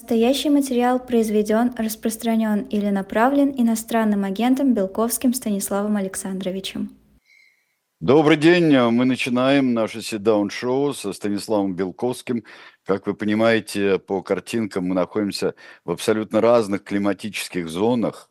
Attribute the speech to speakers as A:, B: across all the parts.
A: Настоящий материал произведен, распространен или направлен иностранным агентом Белковским Станиславом Александровичем.
B: Добрый день, мы начинаем наше сидаун-шоу со Станиславом Белковским. Как вы понимаете, по картинкам мы находимся в абсолютно разных климатических зонах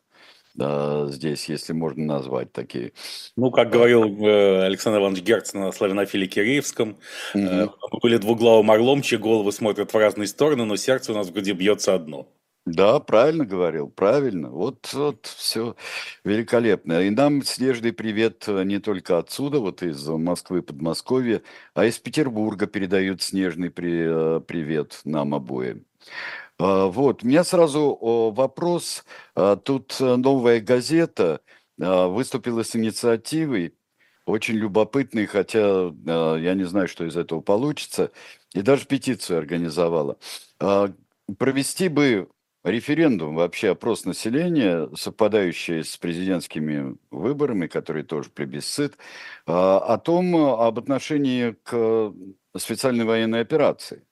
B: да, здесь, если можно назвать такие.
C: Ну, как говорил э, Александр Иванович Герц на славянофиле Киреевском, угу. э, мы были двуглавым орлом, чьи головы смотрят в разные стороны, но сердце у нас в груди бьется одно.
B: Да, правильно говорил, правильно. Вот, вот все великолепно. И нам снежный привет э, не только отсюда, вот из Москвы, Подмосковья, а из Петербурга передают снежный при, привет нам обоим. А, вот, у меня сразу вопрос. А, тут э, новая газета а, выступила с инициативой, очень любопытной, хотя я не знаю, что из этого получится, и даже петицию организовала. Провести бы референдум, вообще опрос населения, совпадающий с президентскими выборами, которые тоже плебисцит, о том, об отношении к специальной военной операции.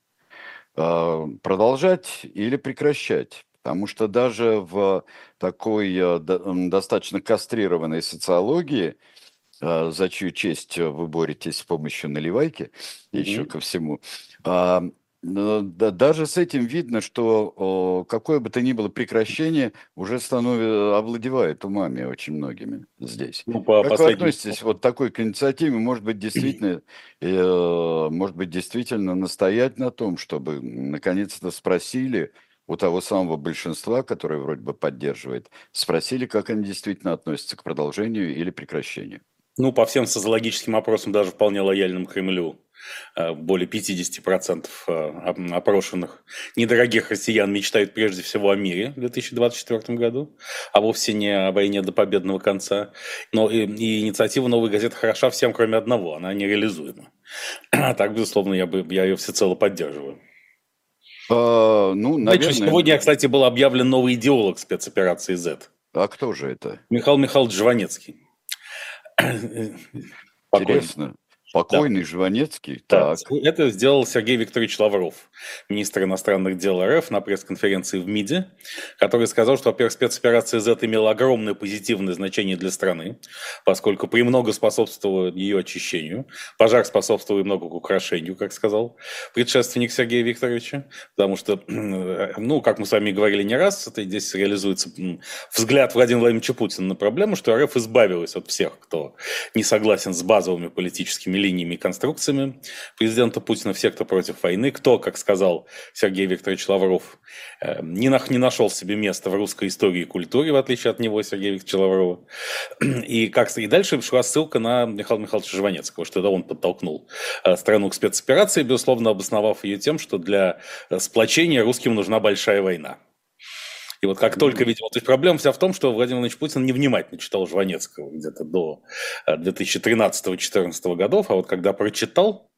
B: А, продолжать или прекращать. Потому что даже в такой э, достаточно кастрированной социологии, а, за чью честь вы боретесь с помощью наливайки, mm-hmm. еще ко всему, а, даже с этим видно, что какое бы то ни было прекращение уже становится, овладевает умами очень многими здесь. Ну, по как последним... вы относитесь вот такой к инициативе? Может быть, действительно, э, может быть, действительно настоять на том, чтобы наконец-то спросили у того самого большинства, которое вроде бы поддерживает, спросили, как они действительно относятся к продолжению или прекращению?
C: Ну, по всем социологическим опросам, даже вполне лояльным Кремлю, более 50% э, опрошенных недорогих россиян мечтают прежде всего о мире в 2024 году, а вовсе не о войне до победного конца. Но и, и инициатива «Новой газеты» хороша всем, кроме одного, она нереализуема. А так, безусловно, я, бы, я ее всецело поддерживаю. А, ну, наверное... Сегодня, кстати, был объявлен новый идеолог спецоперации Z.
B: А кто же это?
C: Михаил Михайлович Жванецкий.
B: Интересно. Покойный да. Жванецкий.
C: Да, так. Это сделал Сергей Викторович Лавров, министр иностранных дел РФ на пресс-конференции в МИДе, который сказал, что, во-первых, спецоперация Z имела огромное позитивное значение для страны, поскольку премного способствовало ее очищению, пожар способствовал много к украшению, как сказал предшественник Сергея Викторовича, потому что, ну, как мы с вами говорили не раз, это здесь реализуется взгляд Владимира Владимировича Путина на проблему, что РФ избавилась от всех, кто не согласен с базовыми политическими линиями и конструкциями президента Путина, все, кто против войны, кто, как сказал Сергей Викторович Лавров, э, не, на, не нашел себе места в русской истории и культуре, в отличие от него, Сергея Викторовича Лаврова. И, как, и дальше шла ссылка на Михаила Михайловича Жванецкого, что это он подтолкнул э, страну к спецоперации, безусловно, обосновав ее тем, что для э, сплочения русским нужна большая война. И вот как только, видимо, то есть проблема вся в том, что Владимир Владимирович Путин невнимательно читал Жванецкого где-то до 2013-2014 э, годов, а вот когда прочитал,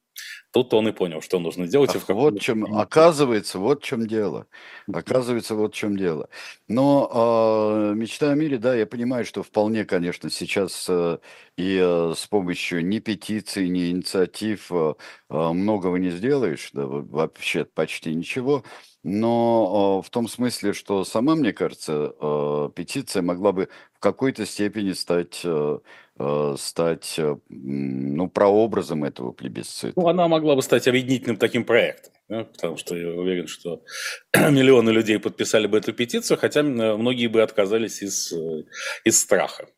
C: Тут он и понял, что нужно делать.
B: Ах, вот в чем, оказывается, вот в чем дело. Оказывается, вот в чем дело. Но э, мечта о мире, да, я понимаю, что вполне, конечно, сейчас э, и э, с помощью ни петиций, ни инициатив э, многого не сделаешь, да, вообще почти ничего. Но в том смысле, что сама, мне кажется, петиция могла бы в какой-то степени стать, стать ну, прообразом этого плебисцита.
C: Ну, она могла бы стать объединительным таким проектом. Да, потому что я уверен, что миллионы людей подписали бы эту петицию, хотя многие бы отказались из, э, из страха.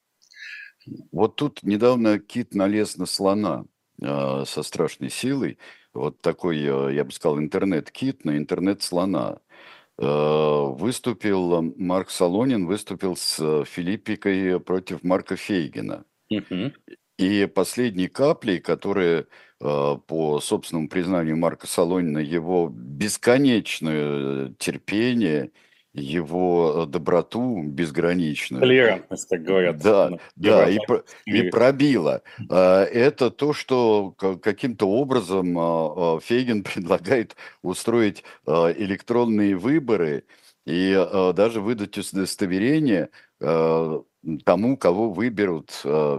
B: Вот тут недавно кит налез на слона э, со страшной силой, вот такой, э, я бы сказал, интернет-кит на интернет-слона. Э, выступил Марк Солонин, выступил с э, Филиппикой против Марка Фейгина. И последней каплей, которая, по собственному признанию Марка Солонина, его бесконечное терпение его э, доброту безграничную.
C: Толерантность, как говорят.
B: Да, да, и, и пробило. А, это то, что каким-то образом а, а, Фейгин предлагает устроить электронные выборы и даже выдать удостоверение тому, кого выберут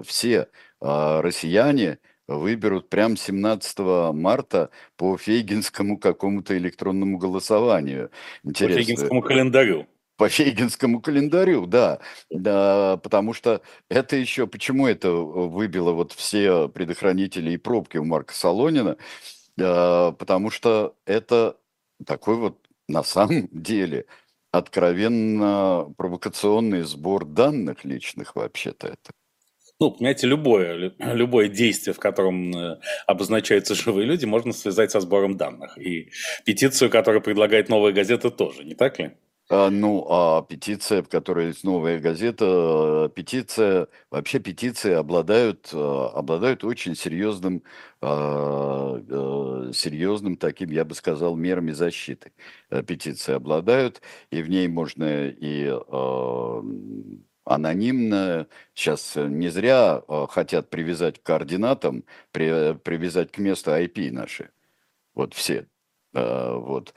B: все россияне выберут прям 17 марта по фейгинскому какому-то электронному голосованию.
C: Интересно. По фейгинскому календарю.
B: По фейгинскому календарю, да. да. Потому что это еще... Почему это выбило вот все предохранители и пробки у Марка Солонина? Потому что это такой вот на самом деле откровенно провокационный сбор данных личных вообще-то это.
C: Ну, понимаете, любое, любое действие, в котором э, обозначаются живые люди, можно связать со сбором данных. И петицию, которую предлагает «Новая газета», тоже, не так ли?
B: А, ну, а петиция, в которой есть новая газета, петиция, вообще петиции обладают, а, обладают очень серьезным, а, серьезным таким, я бы сказал, мерами защиты. Э, петиции обладают, и в ней можно и анонимно, сейчас не зря хотят привязать к координатам, привязать к месту IP наши. Вот все Э, вот.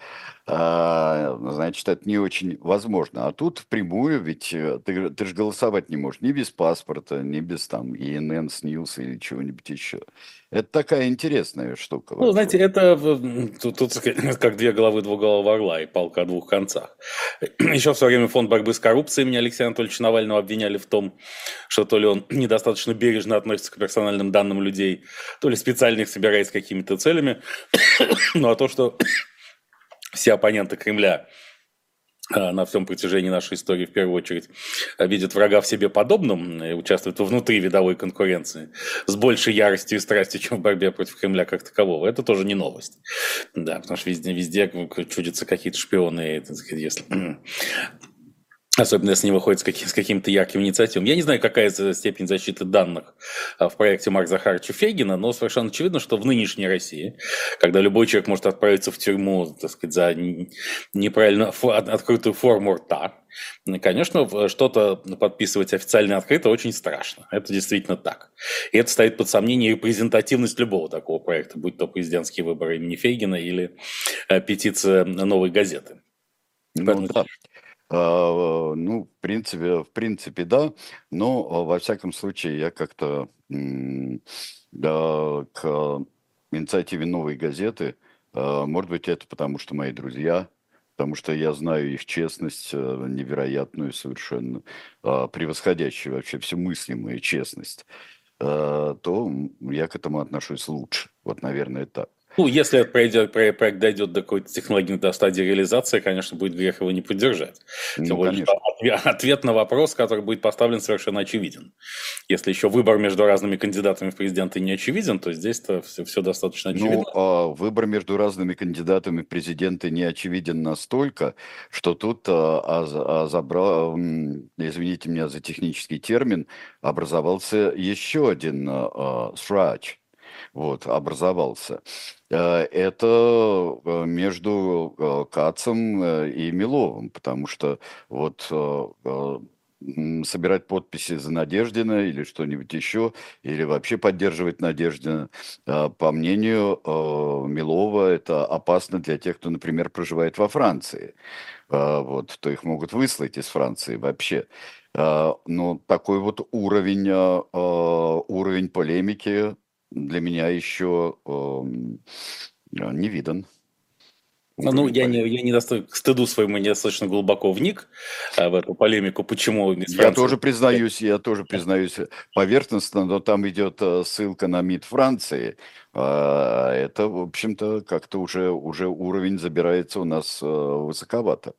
B: А, значит, это не очень возможно. А тут впрямую, ведь э, ты, ты же голосовать не можешь ни без паспорта, ни без там ИНН, СНИЛС или чего-нибудь еще. Это такая интересная штука.
C: Ну, знаете, это тут, тут как две головы двуголового орла и палка о двух концах. Еще в свое время фонд борьбы с коррупцией меня Алексея Анатольевича Навального обвиняли в том, что то ли он недостаточно бережно относится к персональным данным людей, то ли специально их собирает с какими-то целями. ну, а то, что все оппоненты Кремля а, на всем протяжении нашей истории в первую очередь видят врага в себе подобным и участвуют внутри видовой конкуренции с большей яростью и страстью, чем в борьбе против Кремля как такового. Это тоже не новость. Да, потому что везде, везде чудятся какие-то шпионы, если Особенно если не выходит с, каким, с каким-то ярким инициативом. Я не знаю, какая степень защиты данных а, в проекте Марка Захаровича Фейгина, но совершенно очевидно, что в нынешней России, когда любой человек может отправиться в тюрьму, так сказать, за неправильно открытую форму рта, конечно, что-то подписывать официально открыто очень страшно. Это действительно так. И это ставит под сомнение репрезентативность любого такого проекта, будь то президентские выборы имени Фейгина или э, петиция новой газеты.
B: Ну, Поэтому... да. А, ну, в принципе, в принципе, да, но а, во всяком случае я как-то да, к инициативе новой газеты, а, может быть, это потому что мои друзья, потому что я знаю их честность невероятную совершенно, превосходящую вообще всю мыслимую честность, то я к этому отношусь лучше. Вот, наверное, так.
C: Ну, если пройдет, проект дойдет до какой-то технологии, до стадии реализации, конечно, будет грех его не поддержать. Ну, Тем более, что ответ на вопрос, который будет поставлен, совершенно очевиден. Если еще выбор между разными кандидатами в президенты не очевиден, то здесь-то все, все достаточно ну, очевидно.
B: Ну, а выбор между разными кандидатами в президенты не очевиден настолько, что тут а, а, а забрал, извините меня за технический термин, образовался еще один а, срач вот, образовался. Э, это э, между э, Кацем и Миловым, потому что вот собирать подписи за Надеждина или что-нибудь еще, или вообще поддерживать Надеждина, по мнению Милова, это опасно для тех, кто, например, проживает во Франции. Вот, то их могут выслать из Франции вообще. Но такой вот уровень, уровень полемики для меня еще э, не видан.
C: Ну, я не, я не достаточно, к стыду своему недостаточно глубоко вник а, в эту полемику, почему
B: Я тоже признаюсь, я тоже признаюсь поверхностно, но там идет э, ссылка на МИД Франции. А, это, в общем-то, как-то уже, уже уровень забирается у нас э, высоковато.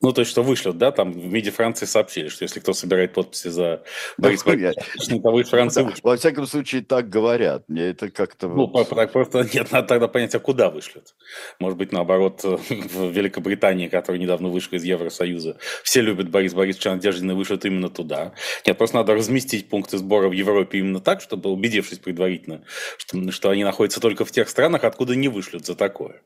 C: Ну, то есть, что вышлют, да, там в МИДе Франции сообщили, что если кто собирает подписи за
B: Бориса того из Франции ну, Во всяком случае, так говорят. Мне это как-то...
C: Ну, просто нет, надо тогда понять, а куда вышлют. Может быть, наоборот, в Великобритании, которая недавно вышла из Евросоюза, все любят Борис Борисовича Надеждина, вышлют именно туда. Нет, просто надо разместить пункты сбора в Европе именно так, чтобы, убедившись предварительно, что, что они находятся только в тех странах, откуда не вышлют за такое.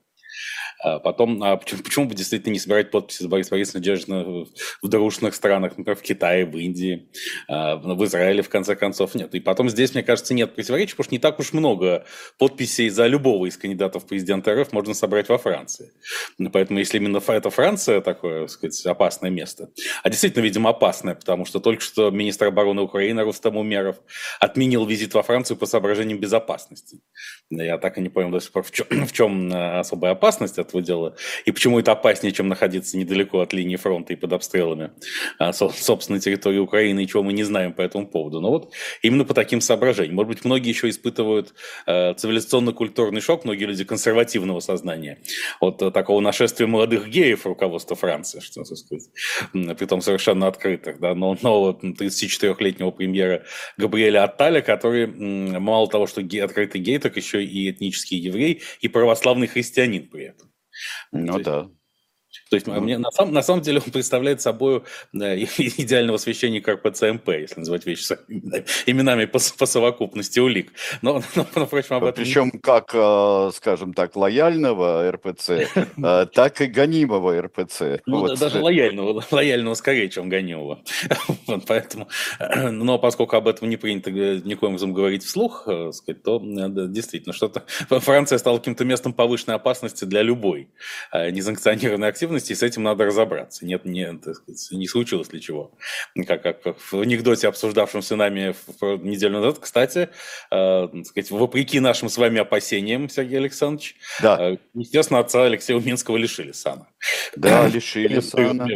C: А потом, а почему, почему бы действительно не собирать подписи за Бориса Борисовича Надеждина в дружных странах, например, в Китае, в Индии, а, в Израиле, в конце концов, нет. И потом здесь, мне кажется, нет противоречий, потому что не так уж много подписей за любого из кандидатов в президента РФ можно собрать во Франции. Поэтому если именно это Франция такое, так сказать, опасное место, а действительно, видимо, опасное, потому что только что министр обороны Украины Рустам Умеров отменил визит во Францию по соображениям безопасности. Я так и не понял до сих пор, в чем, в чем э, особая опасность этого дела, и почему это опаснее, чем находиться недалеко от линии фронта и под обстрелами а, собственной территории Украины, и чего мы не знаем по этому поводу. Но вот именно по таким соображениям. Может быть, многие еще испытывают э, цивилизационно-культурный шок, многие люди консервативного сознания от э, такого нашествия молодых геев руководства Франции, что, так сказать, при том совершенно открытых, да, но нового 34-летнего премьера Габриэля Атталя, который мало того, что открытый гей, так еще и этнический еврей, и православный христианин при этом.
B: Ну да.
C: То есть мне, на, самом, на самом деле он представляет собой да, идеального священника РПЦМП, если называть вещи именами, именами по, по совокупности улик. Но, но, но впрочем, об
B: этом... Причем как, э, скажем так, лояльного РПЦ, э, так и гонимого РПЦ.
C: Ну, вот. даже лояльного, лояльного скорее, чем гонимого. Поэтому, но поскольку об этом не принято никоим образом говорить вслух, сказать, то действительно что-то... Франция стала каким-то местом повышенной опасности для любой несанкционированной активности, и с этим надо разобраться. Нет, не, сказать, не случилось ли чего. Как, как, как в анекдоте, обсуждавшемся нами неделю назад. Кстати, э, сказать, вопреки нашим с вами опасениям, Сергей Александрович, да. э, естественно, отца Алексея Уминского лишили сана.
B: Да, лишили сана.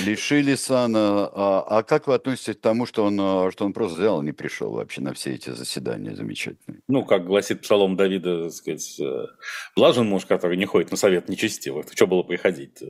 B: Лишили сана. А, а как вы относитесь к тому, что он, э, что он просто взял и не пришел вообще на все эти заседания замечательные?
C: Ну, как гласит псалом Давида, так сказать, э, блажен муж, который не ходит на совет нечестивых. Что было приходить?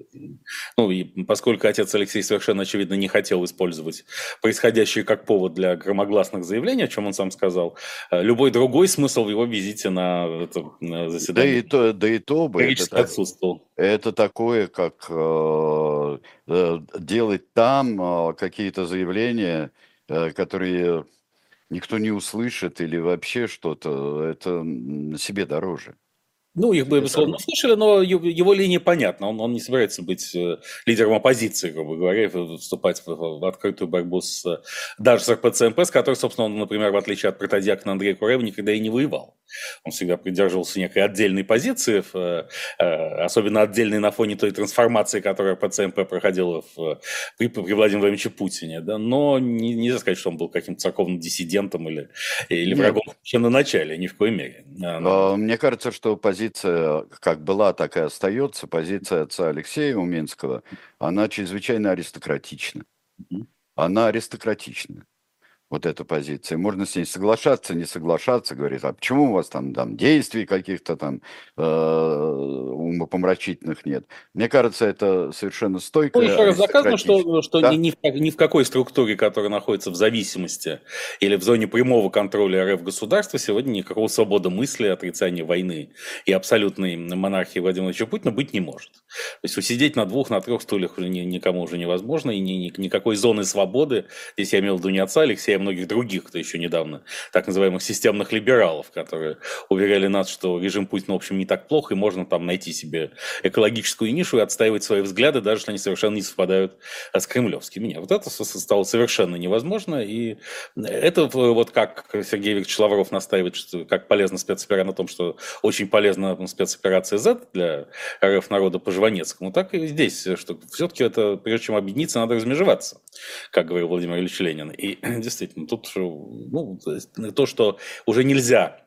C: Ну, и поскольку отец Алексей совершенно очевидно не хотел использовать происходящее как повод для громогласных заявлений, о чем он сам сказал, э, любой другой смысл в его визите на это на заседание.
B: Да и то, да и то бы
C: это, отсутствовал.
B: Это такое, как э, э, делать там э, какие-то заявления, э, которые никто не услышит или вообще что-то, это себе дороже.
C: Ну, их бы, безусловно, слышали, но его линия понятна. Он, он не собирается быть э, лидером оппозиции, грубо говоря, вступать в, в открытую борьбу с, даже с РПЦМП, с которой, собственно, он, например, в отличие от протодиакона Андрея Курева, никогда и не воевал. Он всегда придерживался некой отдельной позиции, э, э, особенно отдельной на фоне той трансформации, которая РПЦМП проходила в, при, при Владимире Владимировиче Путине. Да? Но не, нельзя сказать, что он был каким-то церковным диссидентом или, или врагом еще на начале, ни в коей мере.
B: Но... Мне кажется, что позиция позиция как была, так и остается, позиция отца Алексея Уминского, она чрезвычайно аристократична. Она аристократична вот эта позиция. Можно с ней соглашаться, не соглашаться, говорит, а почему у вас там, там действий каких-то там э, умопомрачительных нет? Мне кажется, это совершенно стойко. Ну,
C: еще раз доказано, что, что да? ни, ни, ни в какой структуре, которая находится в зависимости или в зоне прямого контроля РФ государства, сегодня никакого свободы мысли, отрицания войны и абсолютной монархии Владимира Владимировича Путина быть не может. То есть усидеть на двух, на трех стульях никому уже невозможно, и ни, ни, никакой зоны свободы, здесь я имел в виду не отца Алексея, многих других, кто еще недавно, так называемых системных либералов, которые уверяли нас, что режим Путина, в общем, не так плохо, и можно там найти себе экологическую нишу и отстаивать свои взгляды, даже если они совершенно не совпадают а, с кремлевскими. Нет, вот это стало совершенно невозможно, и это вот как Сергей Викторович Лавров настаивает, что как полезна спецоперация на том, что очень полезна спецоперация Z для РФ народа по Жванецкому, так и здесь, что все-таки это, прежде чем объединиться, надо размежеваться, как говорил Владимир Ильич Ленин. И действительно, тут ну, то, что уже нельзя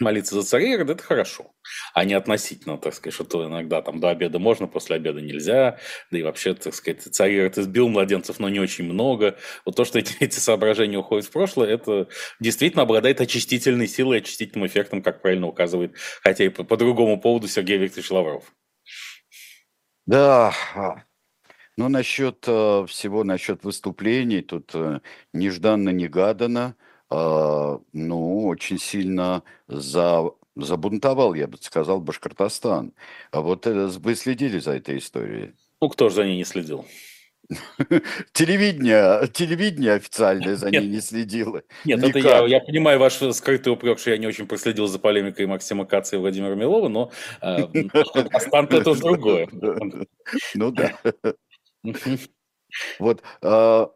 C: молиться за царей, это хорошо, а не относительно, так сказать, что то иногда там до обеда можно, после обеда нельзя, да и вообще, так сказать, царь это сбил младенцев, но не очень много. Вот то, что эти, эти соображения уходят в прошлое, это действительно обладает очистительной силой, очистительным эффектом, как правильно указывает, хотя и по, по другому поводу Сергей Викторович Лавров.
B: Да, ну, насчет э, всего, насчет выступлений, тут э, нежданно-негаданно, э, ну, очень сильно за, забунтовал, я бы сказал, Башкортостан. А вот э, вы следили за этой историей?
C: Ну, кто же за ней не следил?
B: Телевидение, телевидение официальное за ней не следило.
C: Нет, это я, я понимаю ваш скрытый упрек, что я не очень проследил за полемикой Максима Каца и Владимира Милова, но э, Астант это уже другое.
B: Ну да. Вот а,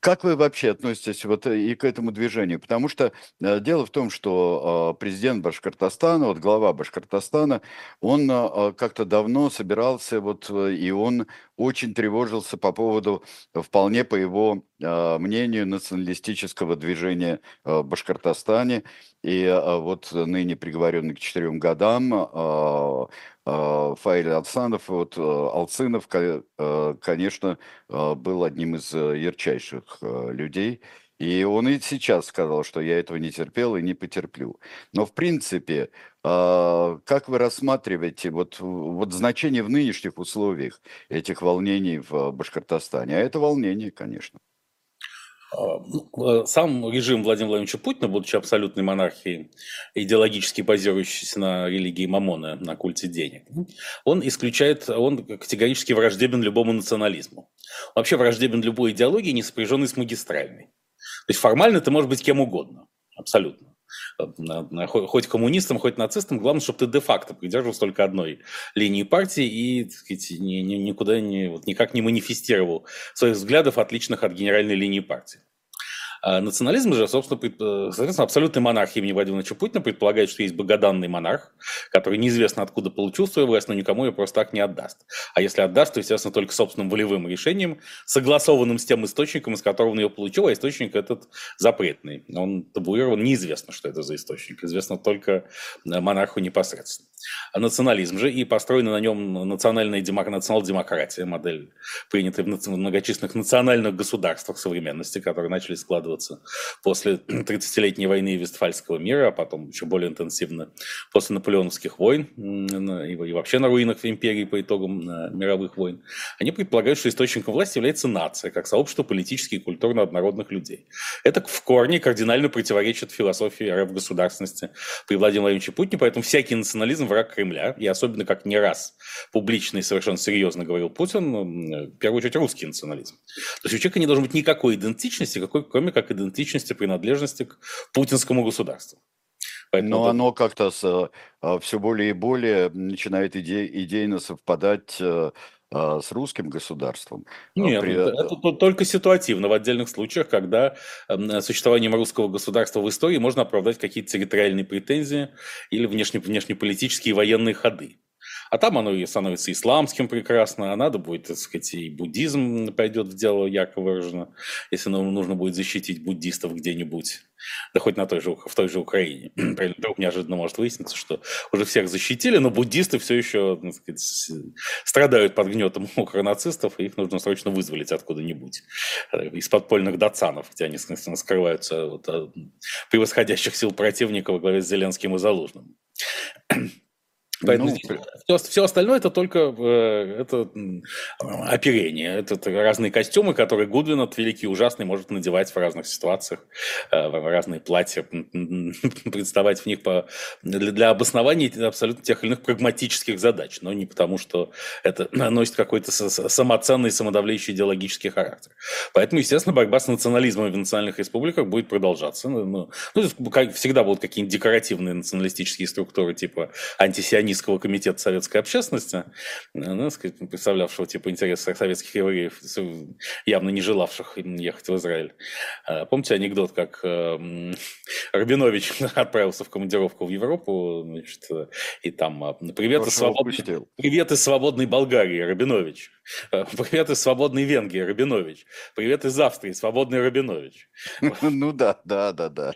B: как вы вообще относитесь вот э, и к этому движению? Потому что э, дело в том, что э, президент Башкортостана, вот глава Башкортостана, он э, как-то давно собирался, вот, э, и он очень тревожился по поводу, вполне по его мнению, националистического движения в Башкортостане. И э, вот ныне приговоренный к четырем годам э, э, Фаиль Алсанов, вот э, Алцинов, э, конечно, э, был одним из ярчайших людей. И он и сейчас сказал, что я этого не терпел и не потерплю. Но в принципе, как вы рассматриваете вот, вот значение в нынешних условиях этих волнений в Башкортостане? А это волнение, конечно.
C: Ну, э, сам режим Владимира Владимировича Путина, будучи абсолютной монархией, идеологически базирующейся на религии Мамона, на культе денег, он исключает, он категорически враждебен любому национализму. Вообще враждебен любой идеологии, не сопряженной с магистральной. То есть формально ты можешь быть кем угодно, абсолютно хоть коммунистам, хоть нацистам, главное, чтобы ты де-факто придерживался только одной линии партии и так сказать, ни, ни, никуда не, вот, никак не манифестировал своих взглядов, отличных от генеральной линии партии. А национализм же, собственно, э, соответственно, абсолютной монархии имени Владимира Путина предполагает, что есть богоданный монарх, который неизвестно откуда получил свою власть, но никому ее просто так не отдаст. А если отдаст, то, естественно, только собственным волевым решением, согласованным с тем источником, из которого он ее получил, а источник этот запретный. Он табуирован, неизвестно, что это за источник, известно только э, монарху непосредственно. А национализм же и построена на нем национальная демок... национал-демократия, модель, принятая в многочисленных национальных государствах современности, которые начали складываться после 30-летней войны Вестфальского мира, а потом еще более интенсивно после наполеоновских войн и вообще на руинах империи по итогам э, мировых войн. Они предполагают, что источником власти является нация, как сообщество политически и культурно однородных людей. Это в корне кардинально противоречит философии РФ государственности при Владимире Владимировиче Путине, поэтому всякий национализм враг Кремля, и особенно как не раз публично и совершенно серьезно говорил Путин, в первую очередь русский национализм. То есть у человека не должно быть никакой идентичности, какой, кроме как идентичности принадлежности к путинскому государству.
B: Поэтому Но это... оно как-то с, а, все более и более начинает иде, идейно совпадать э, а, с русским государством.
C: А, Нет, При... это, это только ситуативно в отдельных случаях, когда э, существованием русского государства в истории можно оправдать какие-то территориальные претензии или внешне, внешнеполитические военные ходы. А там оно и становится исламским прекрасно, а надо будет, так сказать, и буддизм пойдет в дело ярко выражено, если нам нужно будет защитить буддистов где-нибудь, да хоть на той же, в той же Украине. Вдруг неожиданно может выясниться, что уже всех защитили, но буддисты все еще так сказать, страдают под гнетом укронацистов, и их нужно срочно вызволить откуда-нибудь э, из подпольных датсанов, где они скрываются от превосходящих сил противника во главе с Зеленским и Залужным. Поэтому ну, все, все остальное это только э, это оперение. Это, это разные костюмы, которые Гудвин от великий и ужасный может надевать в разных ситуациях, э, в разные платья, представать в них по, для, для обоснования абсолютно тех или иных прагматических задач, но не потому, что это носит какой-то самоценный, самодавляющий идеологический характер. Поэтому, естественно, борьба с национализмом в национальных республиках будет продолжаться. Ну, ну, ну как всегда будут какие-нибудь декоративные националистические структуры типа антисионизм, Низкого комитета советской общественности, ну, сказать, представлявшего типа интересы советских евреев, явно не желавших ехать в Израиль. А, помните анекдот, как э, Рабинович отправился в командировку в Европу, значит, и там привет из, свободной, привет из свободной Болгарии, Рабинович. Э, привет из свободной Венгрии, Рабинович. Привет из Австрии, свободный Рабинович.
B: Ну да, да, да, да.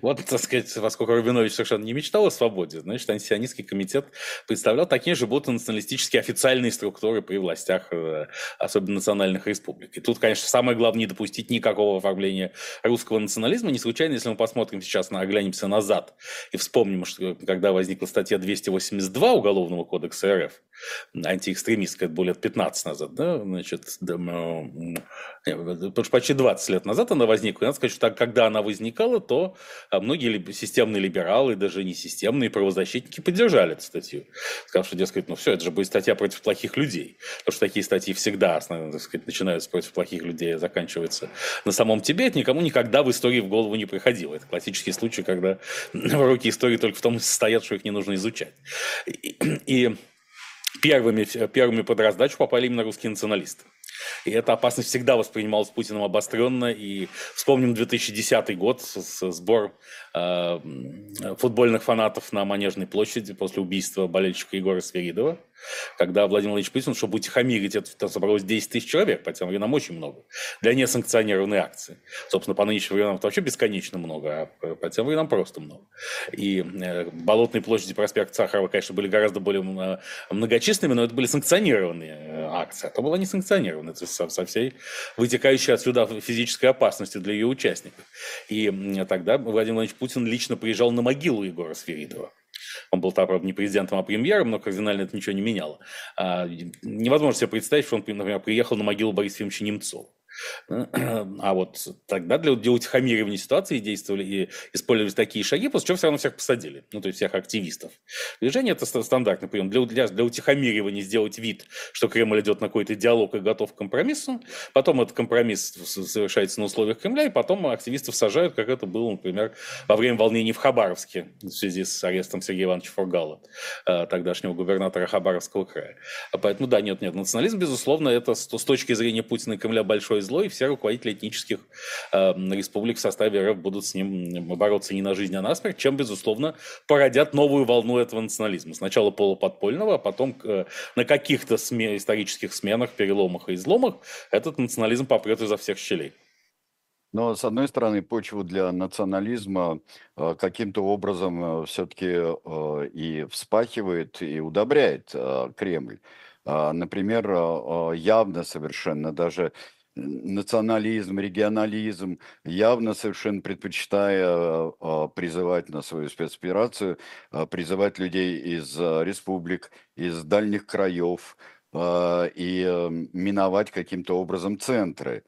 C: Вот, так сказать, поскольку Рабинович совершенно не мечтал о свободе, значит, антисионистский комитет представлял такие же будто националистические официальные структуры при властях, э, особенно национальных республик. И тут, конечно, самое главное не допустить никакого оформления русского национализма. Не случайно, если мы посмотрим сейчас, на, оглянемся назад и вспомним, что когда возникла статья 282 Уголовного кодекса РФ, антиэкстремистская, лет 15 назад, да, значит, почти 20 лет назад она возникла. И надо сказать, что так, когда она возникала, то а, многие системные либералы, даже не системные правозащитники поддержали эту статью. Сказав, что, дескать, ну все, это же будет статья против плохих людей. Потому что такие статьи всегда, так сказать, начинаются против плохих людей, а заканчиваются на самом тебе. Это никому никогда в истории в голову не приходило. Это классический случай, когда в руки истории только в том состоят, что их не нужно изучать. И, и первыми, первыми под раздачу попали именно русские националисты. И эта опасность всегда воспринималась Путиным обостренно. И вспомним 2010 год, сбор э, футбольных фанатов на Манежной площади после убийства болельщика Егора Сверидова когда Владимир Владимирович Путин, чтобы утихомирить это, там собралось 10 тысяч человек, по тем временам очень много, для несанкционированной акции. Собственно, по нынешним временам это вообще бесконечно много, а по тем временам просто много. И э, Болотные площади, проспект Сахарова, конечно, были гораздо более э, многочисленными, но это были санкционированные э, акции. Это была несанкционированная, то есть со, со всей вытекающей отсюда физической опасностью для ее участников. И тогда Владимир Владимирович Путин лично приезжал на могилу Егора Сверидова. Он был, правда, не президентом, а премьером, но кардинально это ничего не меняло. А, невозможно себе представить, что он, например, приехал на могилу Бориса Ефимовича Немцова. А вот тогда для, для утихомиривания ситуации действовали и использовали такие шаги, после чего все равно всех посадили, ну, то есть всех активистов. Движение – это стандартный прием. Для, для, для утихомиривания сделать вид, что Кремль идет на какой-то диалог и готов к компромиссу, потом этот компромисс совершается на условиях Кремля, и потом активистов сажают, как это было, например, во время волнений в Хабаровске в связи с арестом Сергея Ивановича Фургала, э, тогдашнего губернатора Хабаровского края. Поэтому, да, нет, нет, национализм, безусловно, это с, точки зрения Путина и Кремля большой зло, и все руководители этнических э, республик в составе РФ будут с ним бороться не на жизнь, а на смерть, чем, безусловно, породят новую волну этого национализма. Сначала полуподпольного, а потом э, на каких-то сме- исторических сменах, переломах и изломах этот национализм попрет изо всех щелей.
B: Но, с одной стороны, почву для национализма э, каким-то образом э, все-таки э, и вспахивает, и удобряет Кремль. Э, например, явно совершенно даже национализм, регионализм, явно совершенно предпочитая а, призывать на свою спецоперацию, а, призывать людей из а, республик, из дальних краев, и миновать каким-то образом центры.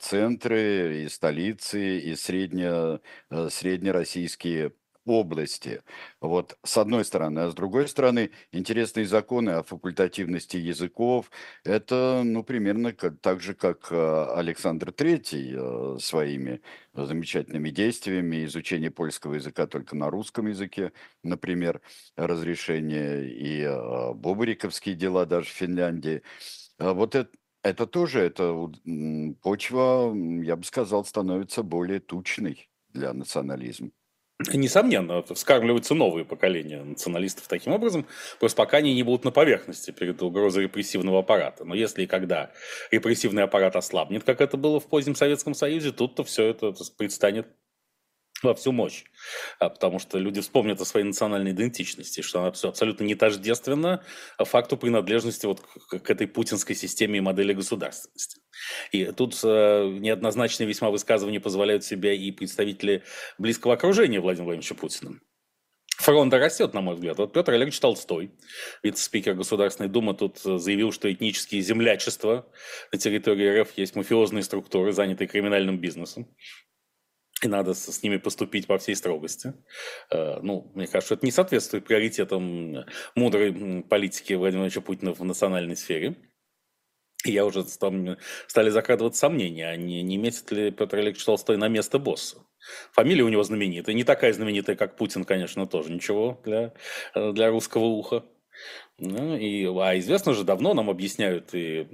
B: Центры и столицы, и средне, среднероссийские области. Вот с одной стороны. А с другой стороны, интересные законы о факультативности языков. Это, ну, примерно как, так же, как э, Александр III э, своими замечательными действиями, изучение польского языка только на русском языке, например, разрешение и э, бобриковские дела даже в Финляндии. А вот это, это тоже, это почва, я бы сказал, становится более тучной для национализма.
C: Несомненно, вскармливаются новые поколения националистов таким образом, просто пока они не будут на поверхности перед угрозой репрессивного аппарата. Но если и когда репрессивный аппарат ослабнет, как это было в позднем Советском Союзе, тут-то все это предстанет во всю мощь, а, потому что люди вспомнят о своей национальной идентичности, что она абсолютно не тождественна факту принадлежности вот к этой путинской системе и модели государственности. И тут э, неоднозначные весьма высказывания позволяют себе и представители близкого окружения Владимира Владимировича Путина. Фронта растет, на мой взгляд. Вот Петр Олегович Толстой, вице-спикер Государственной Думы, тут заявил, что этнические землячества на территории РФ есть мафиозные структуры, занятые криминальным бизнесом и надо с ними поступить по всей строгости. Э, ну, мне кажется, это не соответствует приоритетам мудрой политики Владимира Путина в национальной сфере. И я уже там стали закрадываться сомнения, а не, не метит ли Петр Олегович Толстой на место босса. Фамилия у него знаменитая, не такая знаменитая, как Путин, конечно, тоже ничего для, э, для русского уха. Ну, и, а известно же давно, нам объясняют и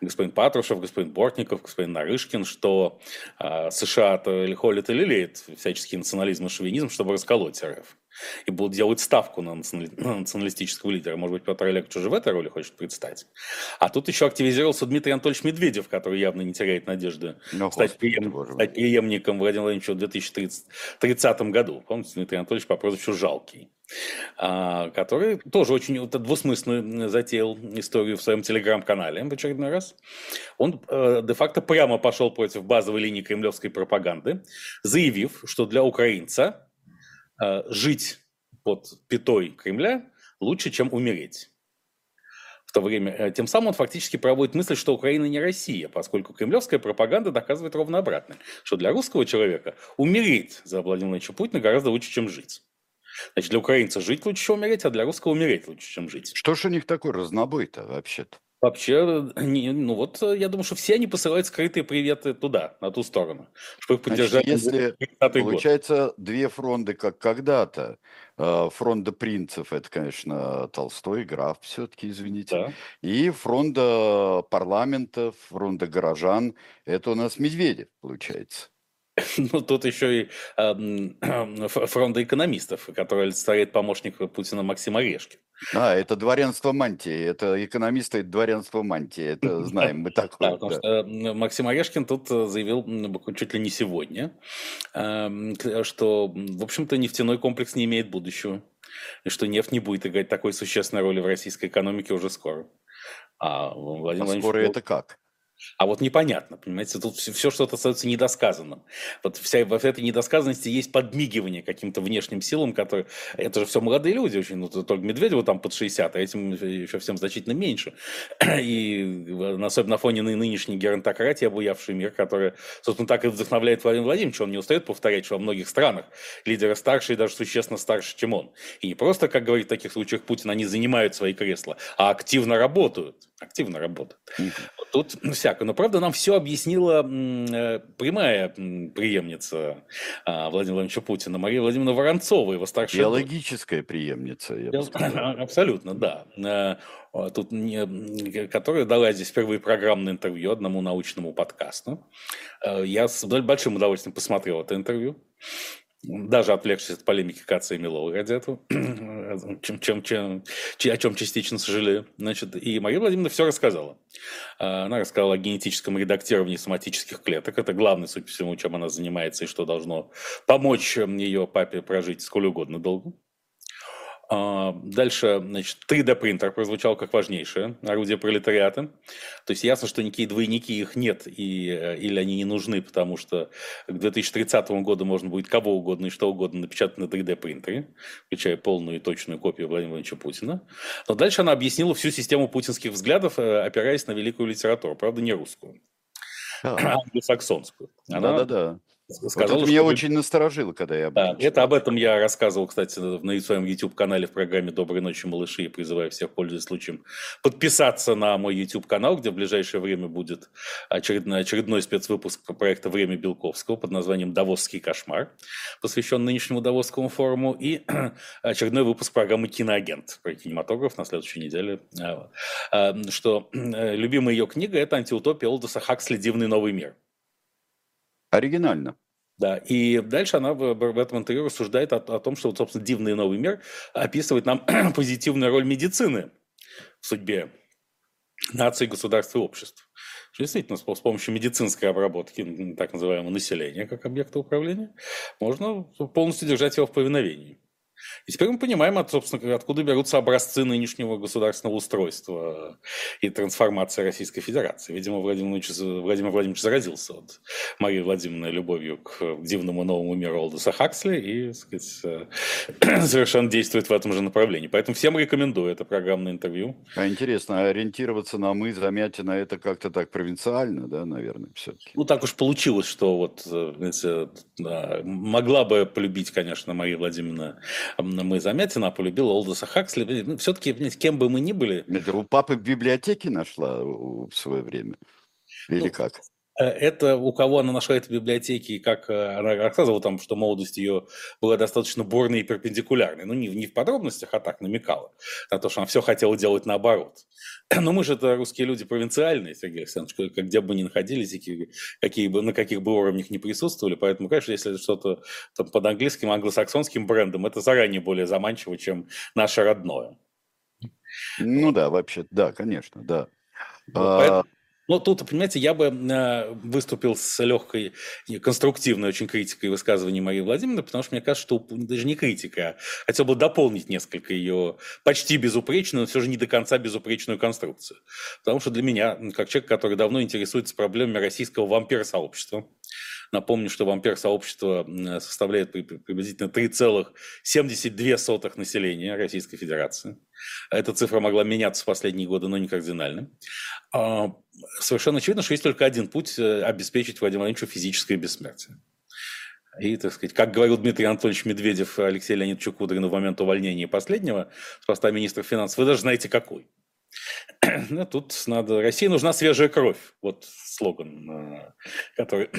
C: господин Патрушев, господин Бортников, господин Нарышкин, что а, США-то или холит или лелеет всяческий национализм и шовинизм, чтобы расколоть РФ. И будут делать ставку на, национали... на националистического лидера. Может быть, Петр Олегович уже в этой роли хочет предстать. А тут еще активизировался Дмитрий Анатольевич Медведев, который явно не теряет надежды Но, ну, стать, преем... стать преемником Владимира Владимировича в 2030 году. Помните, Дмитрий Анатольевич по прозвищу Жалкий. А, который тоже очень вот, двусмысленную затеял историю в своем телеграм-канале в очередной раз. Он э, де-факто прямо пошел против базовой линии кремлевской пропаганды, заявив, что для украинца э, жить под пятой Кремля лучше, чем умереть. в то время. Э, тем самым он фактически проводит мысль, что Украина не Россия, поскольку кремлевская пропаганда доказывает ровно обратное, что для русского человека умереть за Владимира Владимировича Путина гораздо лучше, чем жить. Значит, для украинца жить лучше, чем умереть, а для русского умереть лучше, чем жить.
B: Что ж у них такой разнобой-то вообще-то?
C: Вообще, не, ну вот я думаю, что все они посылают скрытые приветы туда, на ту сторону, чтобы их поддержать.
B: Если получается год. две фронты, как когда-то, а, фронта принцев, это, конечно, Толстой, граф все-таки, извините, да. и фронта парламентов, фронта горожан, это у нас Медведев, получается.
C: Ну, тут еще и э, фронта экономистов, который олицетворяет помощник Путина Максим Орешкин.
B: А, это дворянство мантии, это экономисты, это дворянство мантии, это знаем мы так. Да,
C: потому что Максим Орешкин тут э, заявил чуть ли не сегодня, эм, что, в общем-то, нефтяной комплекс не имеет будущего, и что нефть не будет играть такой существенной роли в российской экономике уже скоро.
B: А, Владимир а скоро это как?
C: А вот непонятно, понимаете, тут все, все что-то остается недосказанным. Вот вся, в этой недосказанности есть подмигивание каким-то внешним силам, которые... Это же все молодые люди очень, ну, только Медведеву там под 60, а этим еще всем значительно меньше. И особенно на фоне нынешней геронтократии, обуявшей мир, которая, собственно, так и вдохновляет Владимир Владимирович. Он не устает повторять, что во многих странах лидеры старше и даже существенно старше, чем он. И не просто, как говорит в таких случаях Путин, они занимают свои кресла, а активно работают. Активно работают. Тут всяко. Но, правда, нам все объяснила э, прямая преемница а, Владимира Владимировича Путина, Мария Владимировна Воронцова, его старшая
B: Биологическая преемница, я бы
C: сказал. Абсолютно, да. Э, тут, которая дала здесь впервые программное интервью одному научному подкасту. Э, я с большим удовольствием посмотрел это интервью даже отвлекшись от полемики Каца и Милова этого, чем, чем, чем, о чем частично сожалею. Значит, и Мария Владимировна все рассказала. А, она рассказала о генетическом редактировании соматических клеток. Это главное, по всему, чем она занимается и что должно помочь ее папе прожить сколь угодно долго. А, дальше, значит, 3D-принтер прозвучал как важнейшее орудие пролетариата. То есть ясно, что никакие двойники их нет, и, э, или они не нужны, потому что к 2030 году можно будет кого угодно и что угодно напечатать на 3D-принтере, включая полную и точную копию Владимира Владимировича Путина. Но дальше она объяснила всю систему путинских взглядов, э, опираясь на великую литературу, правда, не русскую, а, англосаксонскую.
B: Да-да-да. Сказал, вот это меня очень насторожило, когда я...
C: Да, это об этом я рассказывал, кстати, на своем YouTube-канале в программе «Доброй ночи, малыши», и призываю всех, пользуясь случаем, подписаться на мой YouTube-канал, где в ближайшее время будет очередной, очередной спецвыпуск проекта «Время Белковского» под названием «Давосский кошмар», посвящен нынешнему Давосскому форуму, и очередной выпуск программы «Киноагент» про кинематограф на следующей неделе. А, а, что любимая ее книга – это антиутопия Олдоса Хаксли «Дивный новый мир».
B: Оригинально.
C: Да, и дальше она в, в этом интервью рассуждает о, о том, что, вот, собственно, «Дивный новый мир» описывает нам позитивную роль медицины в судьбе нации, государств и обществ. Действительно, с, с помощью медицинской обработки так называемого населения как объекта управления можно полностью держать его в повиновении. И теперь мы понимаем, от, собственно, откуда берутся образцы нынешнего государственного устройства и трансформации Российской Федерации. Видимо, Владимир Владимирович, Владимир Владимирович заразился от Марии Владимировны любовью к дивному новому миру Олдоса Хаксли и, сказать, совершенно действует в этом же направлении. Поэтому всем рекомендую это программное интервью.
B: А интересно, ориентироваться на мы, Замятина, это как-то так провинциально, да, наверное, все-таки?
C: Ну, так уж получилось, что вот, э, знаете, да, могла бы полюбить, конечно, Мария Владимировна мы Замятина, полюбила Олдоса Хаксли. Ну, все-таки, кем бы мы ни были...
B: Это у папы в библиотеке нашла в свое время? Или ну, как?
C: Э, это у кого она нашла это в библиотеке, как э, она рассказывала там, что молодость ее была достаточно бурной и перпендикулярной. Ну, не, не в подробностях, а так намекала на то, что она все хотела делать наоборот. Но мы же это русские люди провинциальные, Сергей Александрович, где бы ни находились, и какие бы, на каких бы уровнях не присутствовали. Поэтому, конечно, если что-то под английским, англосаксонским брендом, это заранее более заманчиво, чем наше родное.
B: Ну да, вообще, да, конечно, да.
C: А... поэтому, но тут, понимаете, я бы э, выступил с легкой, конструктивной очень критикой высказывания Марии Владимировны, потому что мне кажется, что даже не критика, а хотел бы дополнить несколько ее почти безупречную, но все же не до конца безупречную конструкцию. Потому что для меня, как человек, который давно интересуется проблемами российского вампира-сообщества, Напомню, что вампир-сообщество составляет приблизительно 3,72 населения Российской Федерации. Эта цифра могла меняться в последние годы, но не кардинально. А, совершенно очевидно, что есть только один путь э, обеспечить Владимиру Владимировичу физическое бессмертие. И, так сказать, как говорил Дмитрий Анатольевич Медведев Алексею Леонидовичу Кудрину в момент увольнения последнего с поста министра финансов, вы даже знаете какой. Ну, тут надо... России нужна свежая кровь. Вот слоган, э, который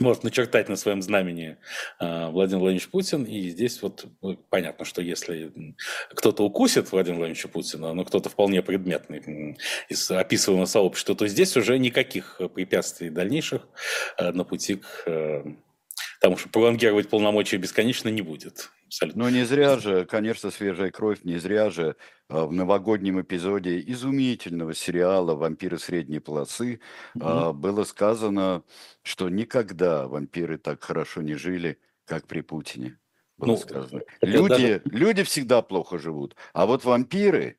C: может начертать на своем знамени э, Владимир Владимирович Путин. И здесь вот ну, понятно, что если кто-то укусит Владимира Владимировича Путина, но кто-то вполне предметный из описываемого сообщества, то здесь уже никаких препятствий дальнейших э, на пути к Потому что пролонгировать полномочия бесконечно не будет.
B: Абсолютно. Но не зря же, конечно, свежая кровь, не зря же а, в новогоднем эпизоде изумительного сериала «Вампиры средней полосы» угу. было сказано, что никогда вампиры так хорошо не жили, как при Путине. Было ну, сказано. Люди, даже... люди всегда плохо живут, а вот вампиры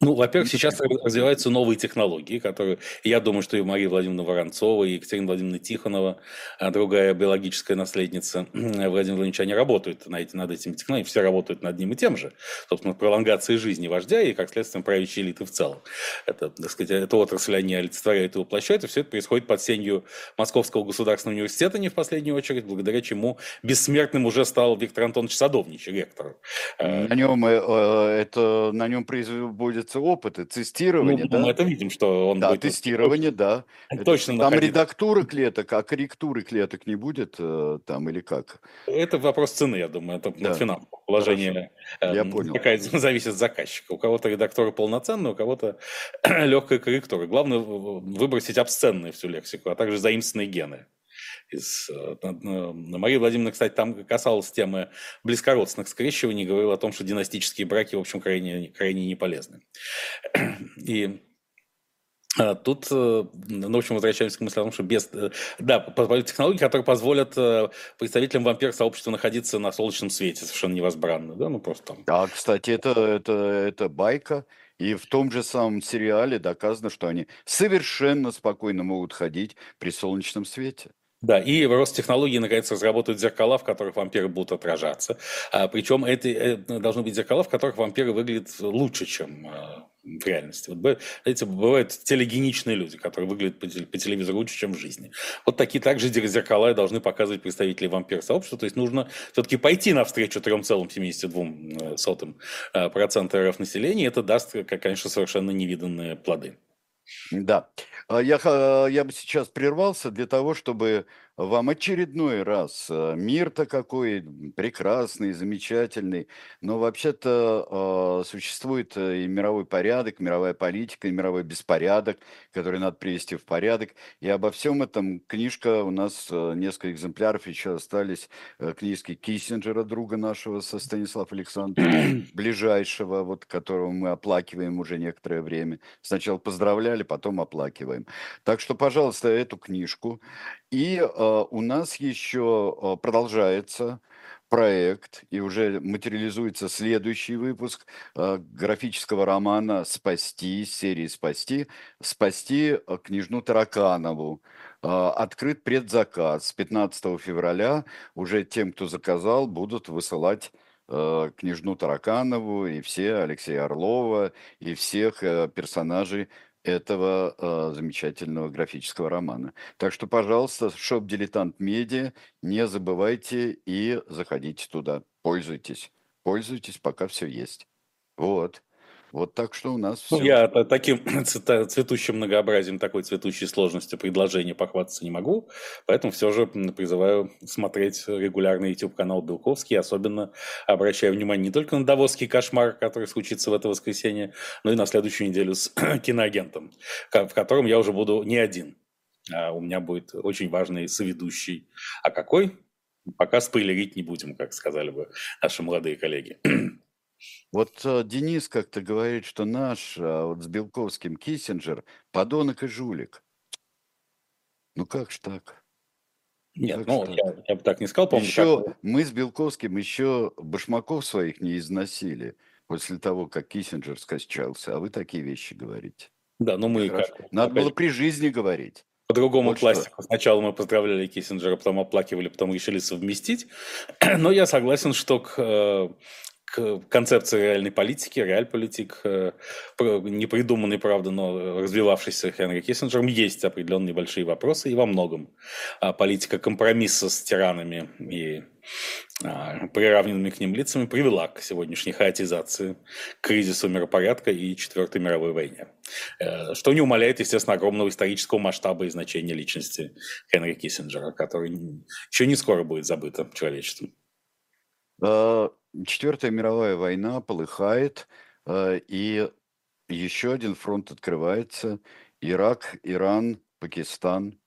C: ну, во-первых, сейчас развиваются новые технологии, которые, я думаю, что и Мария Владимировна Воронцова, и Екатерина Владимировна Тихонова, а другая биологическая наследница Владимира Владимировича, они работают над, над этими технологиями, все работают над одним и тем же. Собственно, пролонгацией жизни вождя и, как следствие, правящей элиты в целом. Это, так сказать, эту отрасль они олицетворяют и воплощают, и все это происходит под сенью Московского государственного университета, не в последнюю очередь, благодаря чему бессмертным уже стал Виктор Антонович Садовнич, ректор.
B: На нем, э, э, это, на нем будет делаются опыты, тестирование, ну,
C: да? Мы это видим, что он
B: Да, будет... тестирование, да.
C: Точно
B: Там редактуры клеток, а корректуры клеток не будет э, там или как?
C: Это вопрос цены, я думаю, это да. финансовое положение.
B: Хорошо. Я эм, понял.
C: Какая зависит от заказчика. У кого-то редактора полноценная, у кого-то легкая корректура. Главное выбросить обсценную всю лексику, а также заимственные гены из... Э, Мария Владимировна, кстати, там касалась темы близкородственных скрещиваний, говорила о том, что династические браки, в общем, крайне, крайне не полезны. И э, Тут, э, ну, в общем, возвращаемся к мысли о том, что без... Да, технологии, которые позволят представителям вампир-сообщества находиться на солнечном свете совершенно невозбранно, да, ну просто там.
B: Да, кстати, это, это, это байка, и в том же самом сериале доказано, что они совершенно спокойно могут ходить при солнечном свете.
C: Да, и Ростехнологии, наконец, разработают зеркала, в которых вампиры будут отражаться. А, причем это, это должны быть зеркала, в которых вампиры выглядят лучше, чем а, в реальности. Вот, знаете, бывают телегеничные люди, которые выглядят по, телевизору лучше, чем в жизни. Вот такие также зеркала должны показывать представители вампир-сообщества. То есть нужно все-таки пойти навстречу 3,72% э, процента РФ населения. Это даст, конечно, совершенно невиданные плоды.
B: Да. А я, я бы сейчас прервался для того, чтобы вам очередной раз. Э, мир-то какой прекрасный, замечательный, но вообще-то э, существует э, и мировой порядок, мировая политика, и мировой беспорядок, который надо привести в порядок. И обо всем этом книжка у нас, несколько экземпляров еще остались, книжки Киссинджера, друга нашего, со Станислава Александровича, ближайшего, вот которого мы оплакиваем уже некоторое время. Сначала поздравляли, потом оплакиваем. Так что, пожалуйста, эту книжку. И э, у нас еще э, продолжается проект, и уже материализуется следующий выпуск э, графического романа «Спасти», серии «Спасти», «Спасти княжну Тараканову». Открыт предзаказ. С 15 февраля уже тем, кто заказал, будут высылать э, княжну Тараканову и все Алексея Орлова и всех персонажей этого э, замечательного графического романа. Так что, пожалуйста, шоп «Дилетант Медиа», не забывайте и заходите туда. Пользуйтесь. Пользуйтесь, пока все есть. Вот. Вот так что у нас
C: все. Ну, я таким цветущим многообразием, такой цветущей сложностью предложения похвастаться не могу, поэтому все же призываю смотреть регулярный YouTube-канал Белковский, особенно обращаю внимание не только на Давосский кошмар, который случится в это воскресенье, но и на следующую неделю с киноагентом, в котором я уже буду не один. А у меня будет очень важный соведущий. А какой? Пока спойлерить не будем, как сказали бы наши молодые коллеги.
B: Вот э, Денис как-то говорит, что наш э, вот с Белковским Киссинджер подонок и жулик. Ну как ж так?
C: Нет, Как ну я, я бы так не сказал,
B: по-моему, Еще как... мы с Белковским еще башмаков своих не износили после того, как Киссинджер скачался, а вы такие вещи говорите.
C: Да, но мы
B: как... Надо было при жизни говорить.
C: По другому вот классику. Что. Сначала мы поздравляли Киссинджера, потом оплакивали, потом решили совместить. Но я согласен, что к э, к концепции реальной политики, реальполитик, э, не придуманный, правда, но развивавшийся Хенри Киссинджером, есть определенные большие вопросы, и во многом а политика компромисса с тиранами и а, приравненными к ним лицами привела к сегодняшней хаотизации, к кризису миропорядка и Четвертой мировой войне. Э, что не умаляет, естественно, огромного исторического масштаба и значения личности Хенри Киссинджера, который еще не скоро будет забыто человечеством.
B: А, Четвертая мировая война полыхает, э, и еще один фронт открывается. Ирак, Иран, Пакистан.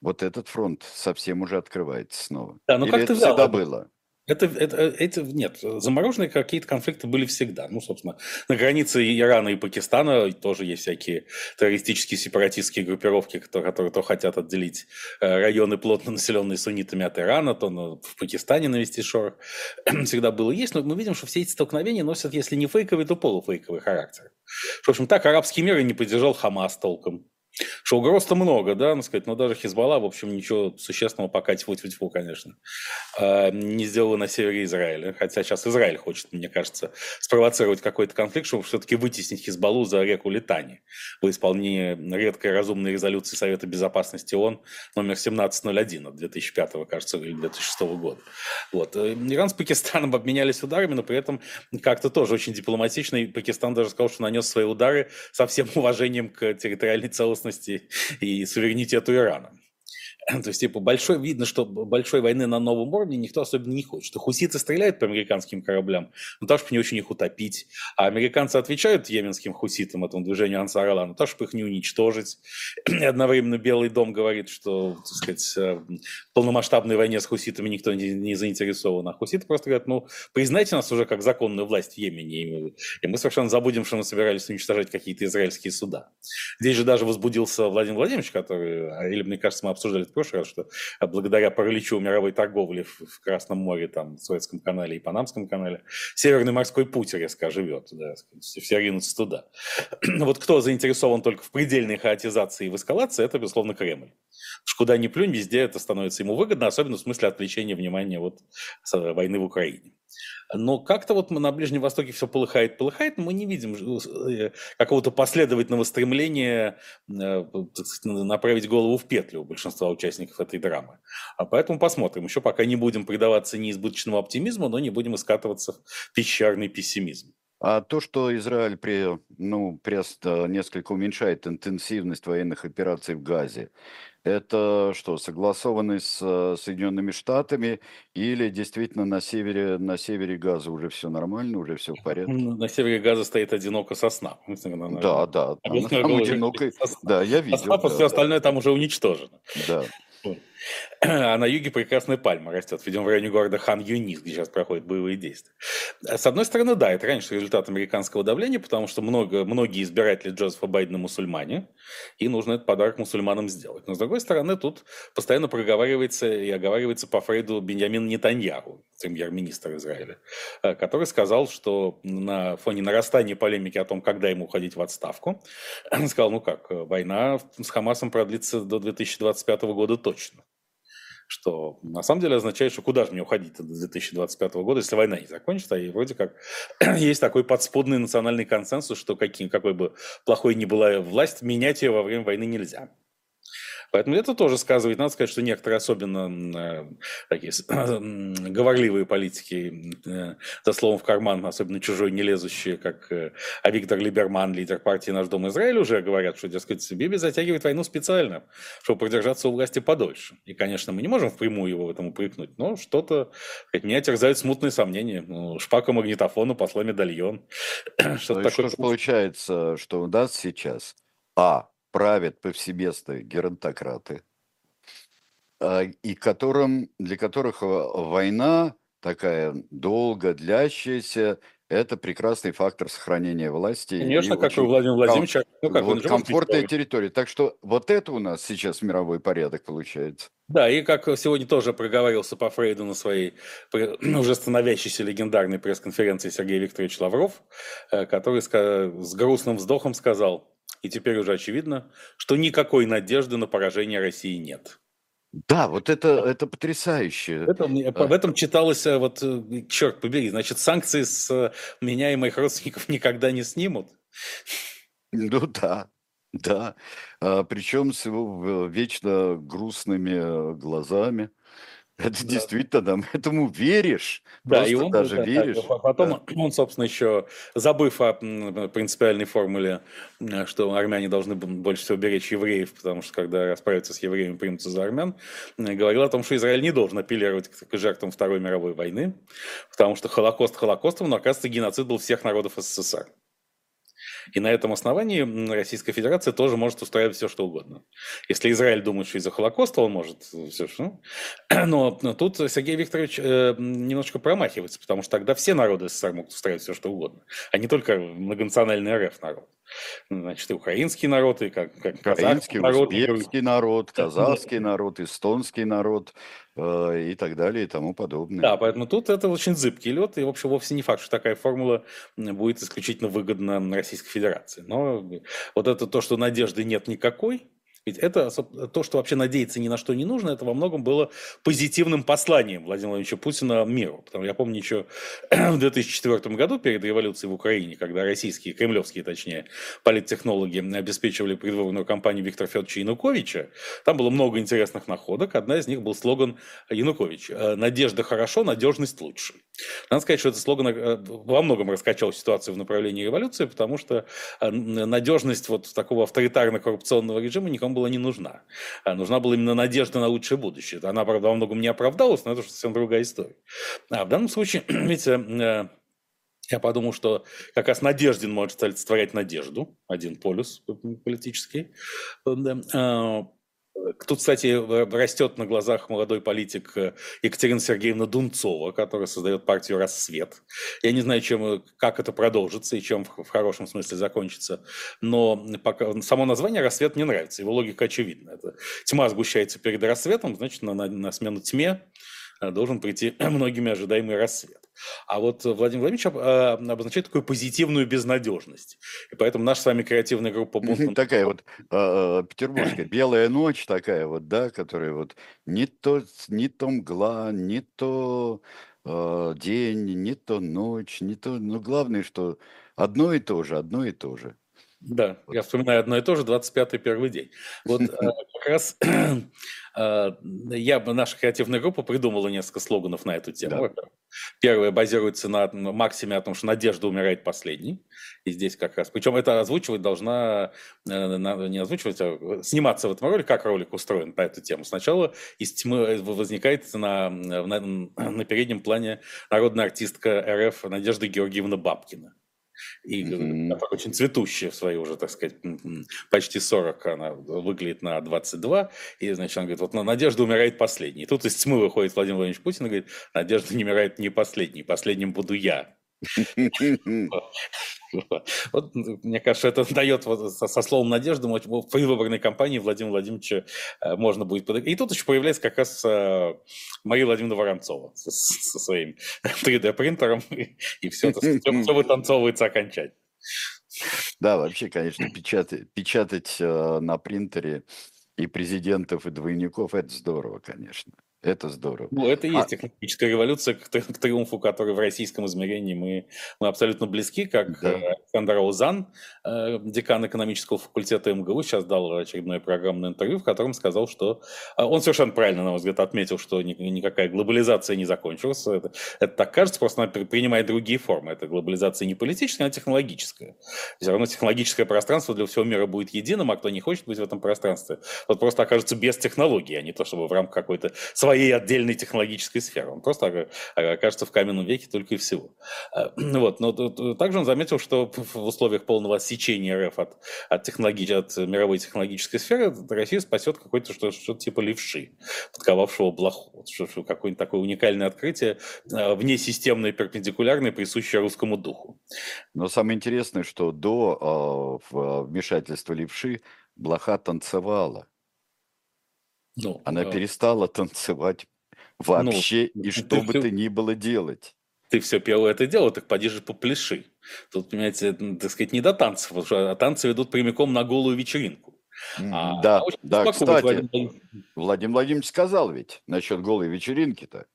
B: Вот этот фронт совсем уже открывается снова.
C: Да, ну
B: Или
C: как
B: это
C: ты
B: всегда было?
C: Это, это, это, нет, замороженные какие-то конфликты были всегда. Ну, собственно, на границе Ирана и Пакистана тоже есть всякие террористические сепаратистские группировки, которые, которые то хотят отделить э, районы, плотно населенные суннитами от Ирана, то на, в Пакистане навести шорох. всегда было есть, но мы видим, что все эти столкновения носят, если не фейковый, то полуфейковый характер. В общем, так арабский мир и не поддержал Хамас толком. Что угроз-то много, да, ну, сказать, но даже Хизбалла, в общем, ничего существенного пока тьфу тьфу тьфу конечно, а, не сделала на севере Израиля. Хотя сейчас Израиль хочет, мне кажется, спровоцировать какой-то конфликт, чтобы все-таки вытеснить Хизбаллу за реку Литани в исполнении редкой разумной резолюции Совета Безопасности ООН номер 1701 от 2005, кажется, или 2006 года. Вот. Э, Иран с Пакистаном обменялись ударами, но при этом как-то тоже очень дипломатично, и Пакистан даже сказал, что нанес свои удары со всем уважением к территориальной целостности целостности и суверенитету Ирана. То есть, типа, большой, видно, что большой войны на новом уровне никто особенно не хочет. Хуситы стреляют по американским кораблям, но так, чтобы не очень их утопить. А американцы отвечают йеменским хуситам, этому движению Ансар Алла, но так, чтобы их не уничтожить. И одновременно Белый дом говорит, что, так сказать, э, полномасштабной войне с хуситами никто не, не заинтересован. А хуситы просто говорят, ну, признайте нас уже как законную власть в Йемене, и мы совершенно забудем, что мы собирались уничтожать какие-то израильские суда. Здесь же даже возбудился Владимир Владимирович, который, или, мне кажется, мы обсуждали в прошлый раз, что а, благодаря параличу мировой торговли в, Красном море, там, в Советском канале и Панамском канале, Северный морской путь резко живет, да, все ринутся туда. вот кто заинтересован только в предельной хаотизации и в эскалации, это, безусловно, Кремль. Куда ни плюнь, везде это становится ему выгодно, особенно в смысле отвлечения внимания вот с войны в Украине. Но как-то вот мы на Ближнем Востоке все полыхает, полыхает, но мы не видим э, какого-то последовательного стремления э, направить голову в петлю у большинства участников этой драмы. А поэтому посмотрим. Еще пока не будем предаваться неизбыточному оптимизму, но не будем искатываться в пещерный пессимизм.
B: А то, что Израиль при, ну, прест несколько уменьшает интенсивность военных операций в Газе, это что, согласованы с э, Соединенными Штатами или действительно на севере, на севере Газа уже все нормально, уже все в порядке?
C: На севере Газа стоит одиноко сосна.
B: Да, да, там, там одинокой, да, я видел. Сосна,
C: да, все да. остальное там уже уничтожено.
B: Да.
C: А на юге прекрасная пальма растет. Видимо, в районе города Хан Юнис, где сейчас проходят боевые действия. С одной стороны, да, это раньше результат американского давления, потому что много, многие избиратели Джозефа Байдена мусульмане, и нужно этот подарок мусульманам сделать. Но с другой стороны, тут постоянно проговаривается и оговаривается по Фрейду Беньямин Нетаньяху, премьер-министр Израиля, э, который сказал, что на фоне нарастания полемики о том, когда ему уходить в отставку, он сказал, ну как, война с Хамасом продлится до 2025 года точно что на самом деле означает, что куда же мне уходить до 2025 года, если война не закончится, и вроде как есть такой подспудный национальный консенсус, что каким, какой бы плохой ни была власть, менять ее во время войны нельзя. Поэтому это тоже сказывает. Надо сказать, что некоторые особенно э, такие говорливые политики, э, за словом в карман, особенно чужой не лезущие, как а Виктор Либерман, лидер партии «Наш дом Израиль», уже говорят, что, дескать, Биби затягивает войну специально, чтобы продержаться у власти подольше. И, конечно, мы не можем впрямую его в этом упрекнуть, но что-то, меня терзают смутные сомнения. Ну, шпака магнитофона, посла медальон.
B: Что-то такое. Что получается, что у нас сейчас А правят повсеместно геронтократы, а, и которым, для которых война такая долго длящаяся, это прекрасный фактор сохранения власти.
C: Конечно, как и Владимир Владимирович.
B: Ну, как вот комфортная территория. Так что вот это у нас сейчас мировой порядок получается.
C: Да, и как сегодня тоже проговорился по Фрейду на своей уже становящейся легендарной пресс-конференции Сергей Викторович Лавров, э, который с грустным вздохом сказал, и теперь уже очевидно, что никакой надежды на поражение России нет.
B: Да, вот это, это потрясающе.
C: Это, в этом читалось, э, вот, э, черт побери, значит, санкции с э, меня и моих родственников никогда не снимут.
B: Ну да, да. А, причем с его вечно грустными глазами. Это да. действительно, там, этому веришь.
C: Да, и он даже да, веришь. Да, потом да. он, собственно, еще, забыв о принципиальной формуле, что армяне должны больше всего беречь евреев, потому что когда расправятся с евреями, примутся за армян, говорил о том, что Израиль не должен апеллировать к жертвам Второй мировой войны, потому что Холокост Холокостом, но, оказывается, геноцид был всех народов СССР. И на этом основании Российская Федерация тоже может устраивать все, что угодно. Если Израиль думает, что из-за Холокоста он может все, что... Но, но тут Сергей Викторович э, немножко промахивается, потому что тогда все народы СССР могут устраивать все, что угодно, а не только многонациональный РФ народ. Значит, и украинский народ, и как, как
B: казахский народ, узбекский народ, казахский народ, эстонский народ, Э, и так далее и тому подобное.
C: Да, поэтому тут это очень зыбкий лед, и, в общем, вовсе не факт, что такая формула будет исключительно выгодна Российской Федерации. Но вот это то, что надежды нет никакой, ведь это то, что вообще надеяться ни на что не нужно, это во многом было позитивным посланием Владимира Владимировича Путина миру. Потому я помню еще в 2004 году, перед революцией в Украине, когда российские, кремлевские точнее, политтехнологи обеспечивали предвыборную кампанию Виктора Федоровича Януковича, там было много интересных находок. Одна из них был слоган Януковича «Надежда хорошо, надежность лучше». Надо сказать, что этот слоган э, во многом раскачал ситуацию в направлении революции, потому что э, надежность вот такого авторитарно-коррупционного режима никому была не нужна. А нужна была именно надежда на лучшее будущее. Она, правда, во многом не оправдалась, но это совсем другая история. А в данном случае, видите, э, я подумал, что как раз Надеждин может олицетворять надежду, один полюс политический. Тут, кстати, растет на глазах молодой политик э, Екатерина Сергеевна Дунцова, которая создает партию «Рассвет». Я не знаю, чем, э, как это продолжится и чем в хорошем смысле закончится, но пока, само название «Рассвет» мне нравится, его логика очевидна. Это тьма сгущается перед рассветом, значит, на, на, на смену тьме Э, должен прийти многими ожидаемый рассвет. А вот Владимир Владимирович а, обозначает такую позитивную безнадежность. И поэтому наша с вами креативная группа...
B: Такая вот а, а, петербургская белая ночь такая вот, да, которая вот не то, не то мгла, не то день, не то ночь, не то... Но главное, что одно и то же, одно и то же.
C: Да, я вспоминаю одно и то же, 25-й первый день. Вот э, как раз э, я, наша креативная группа придумала несколько слоганов на эту тему. Да. Первое базируется на максиме о том, что надежда умирает последней. И здесь как раз. Причем это озвучивать должна, э, не озвучивать, а сниматься в этом ролике, как ролик устроен по эту тему. Сначала из тьмы возникает на, на, на переднем плане народная артистка РФ Надежда Георгиевна Бабкина и mm-hmm. очень цветущая в свои уже, так сказать, почти 40, она выглядит на 22, и, значит, он говорит, вот Надежда умирает последней. И тут из тьмы выходит Владимир Владимирович Путин и говорит, Надежда не умирает не последней, последним буду я. Вот, мне кажется, это дает вот, со, словом надежды в предвыборной кампании Владимира Владимировича э, можно будет. И тут еще появляется как раз э, Мария Владимировна Воронцова со, со своим 3D-принтером, и, и все, это, все, все вытанцовывается окончательно.
B: Да, вообще, конечно, печатать, печатать э, на принтере и президентов, и двойников – это здорово, конечно. Это здорово.
C: Ну, это и есть а... технологическая революция к, к триумфу, который в российском измерении мы, мы абсолютно близки, как да. Э, Александр Аузан, э, декан экономического факультета МГУ, сейчас дал очередное программное интервью, в котором сказал, что э, он совершенно правильно, на мой взгляд, отметил, что ни, никакая глобализация не закончилась. Это, это так кажется, просто она принимает другие формы. Это глобализация не политическая, а технологическая. Все равно технологическое пространство для всего мира будет единым, а кто не хочет быть в этом пространстве, тот просто окажется без технологий, а не то, чтобы в рамках какой-то своей отдельной технологической сферы. Он просто окажется в каменном веке только и всего. Э, вот. Но также он заметил, что в условиях полного отсечения РФ от, от, технологии, от мировой технологической сферы Россия спасет какой-то что-то, что типа левши, подковавшего блоху. Что, какое-нибудь такое уникальное открытие, э, внесистемное, перпендикулярное, присущее русскому духу.
B: Но самое интересное, что до э, вмешательства левши блоха танцевала. Ну, Она э... перестала танцевать вообще ну, и что бы то ни было делать.
C: ты все пел это дело, так поди же попляши. Тут, понимаете, так сказать, не до танцев, потому что танцы ведут прямиком на голую вечеринку.
B: А, да, да, кстати, Владимир... Владимир Владимирович сказал ведь насчет голой вечеринки-то,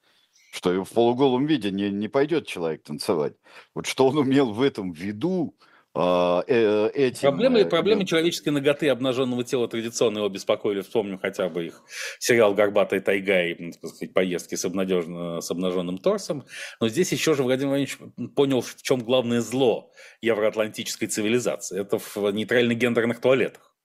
B: что в полуголом виде не, не пойдет человек танцевать. Вот что он умел в этом виду, а, этим...
C: Проблемы, э, проблемы человеческой ноготы обнаженного тела традиционно его беспокоили. Вспомню хотя бы их сериал «Горбатая тайга» и так сказать, поездки с, обнадежен... с обнаженным торсом. Но здесь еще же Владимир Владимирович понял, в чем главное зло евроатлантической цивилизации. Это в нейтрально-гендерных туалетах.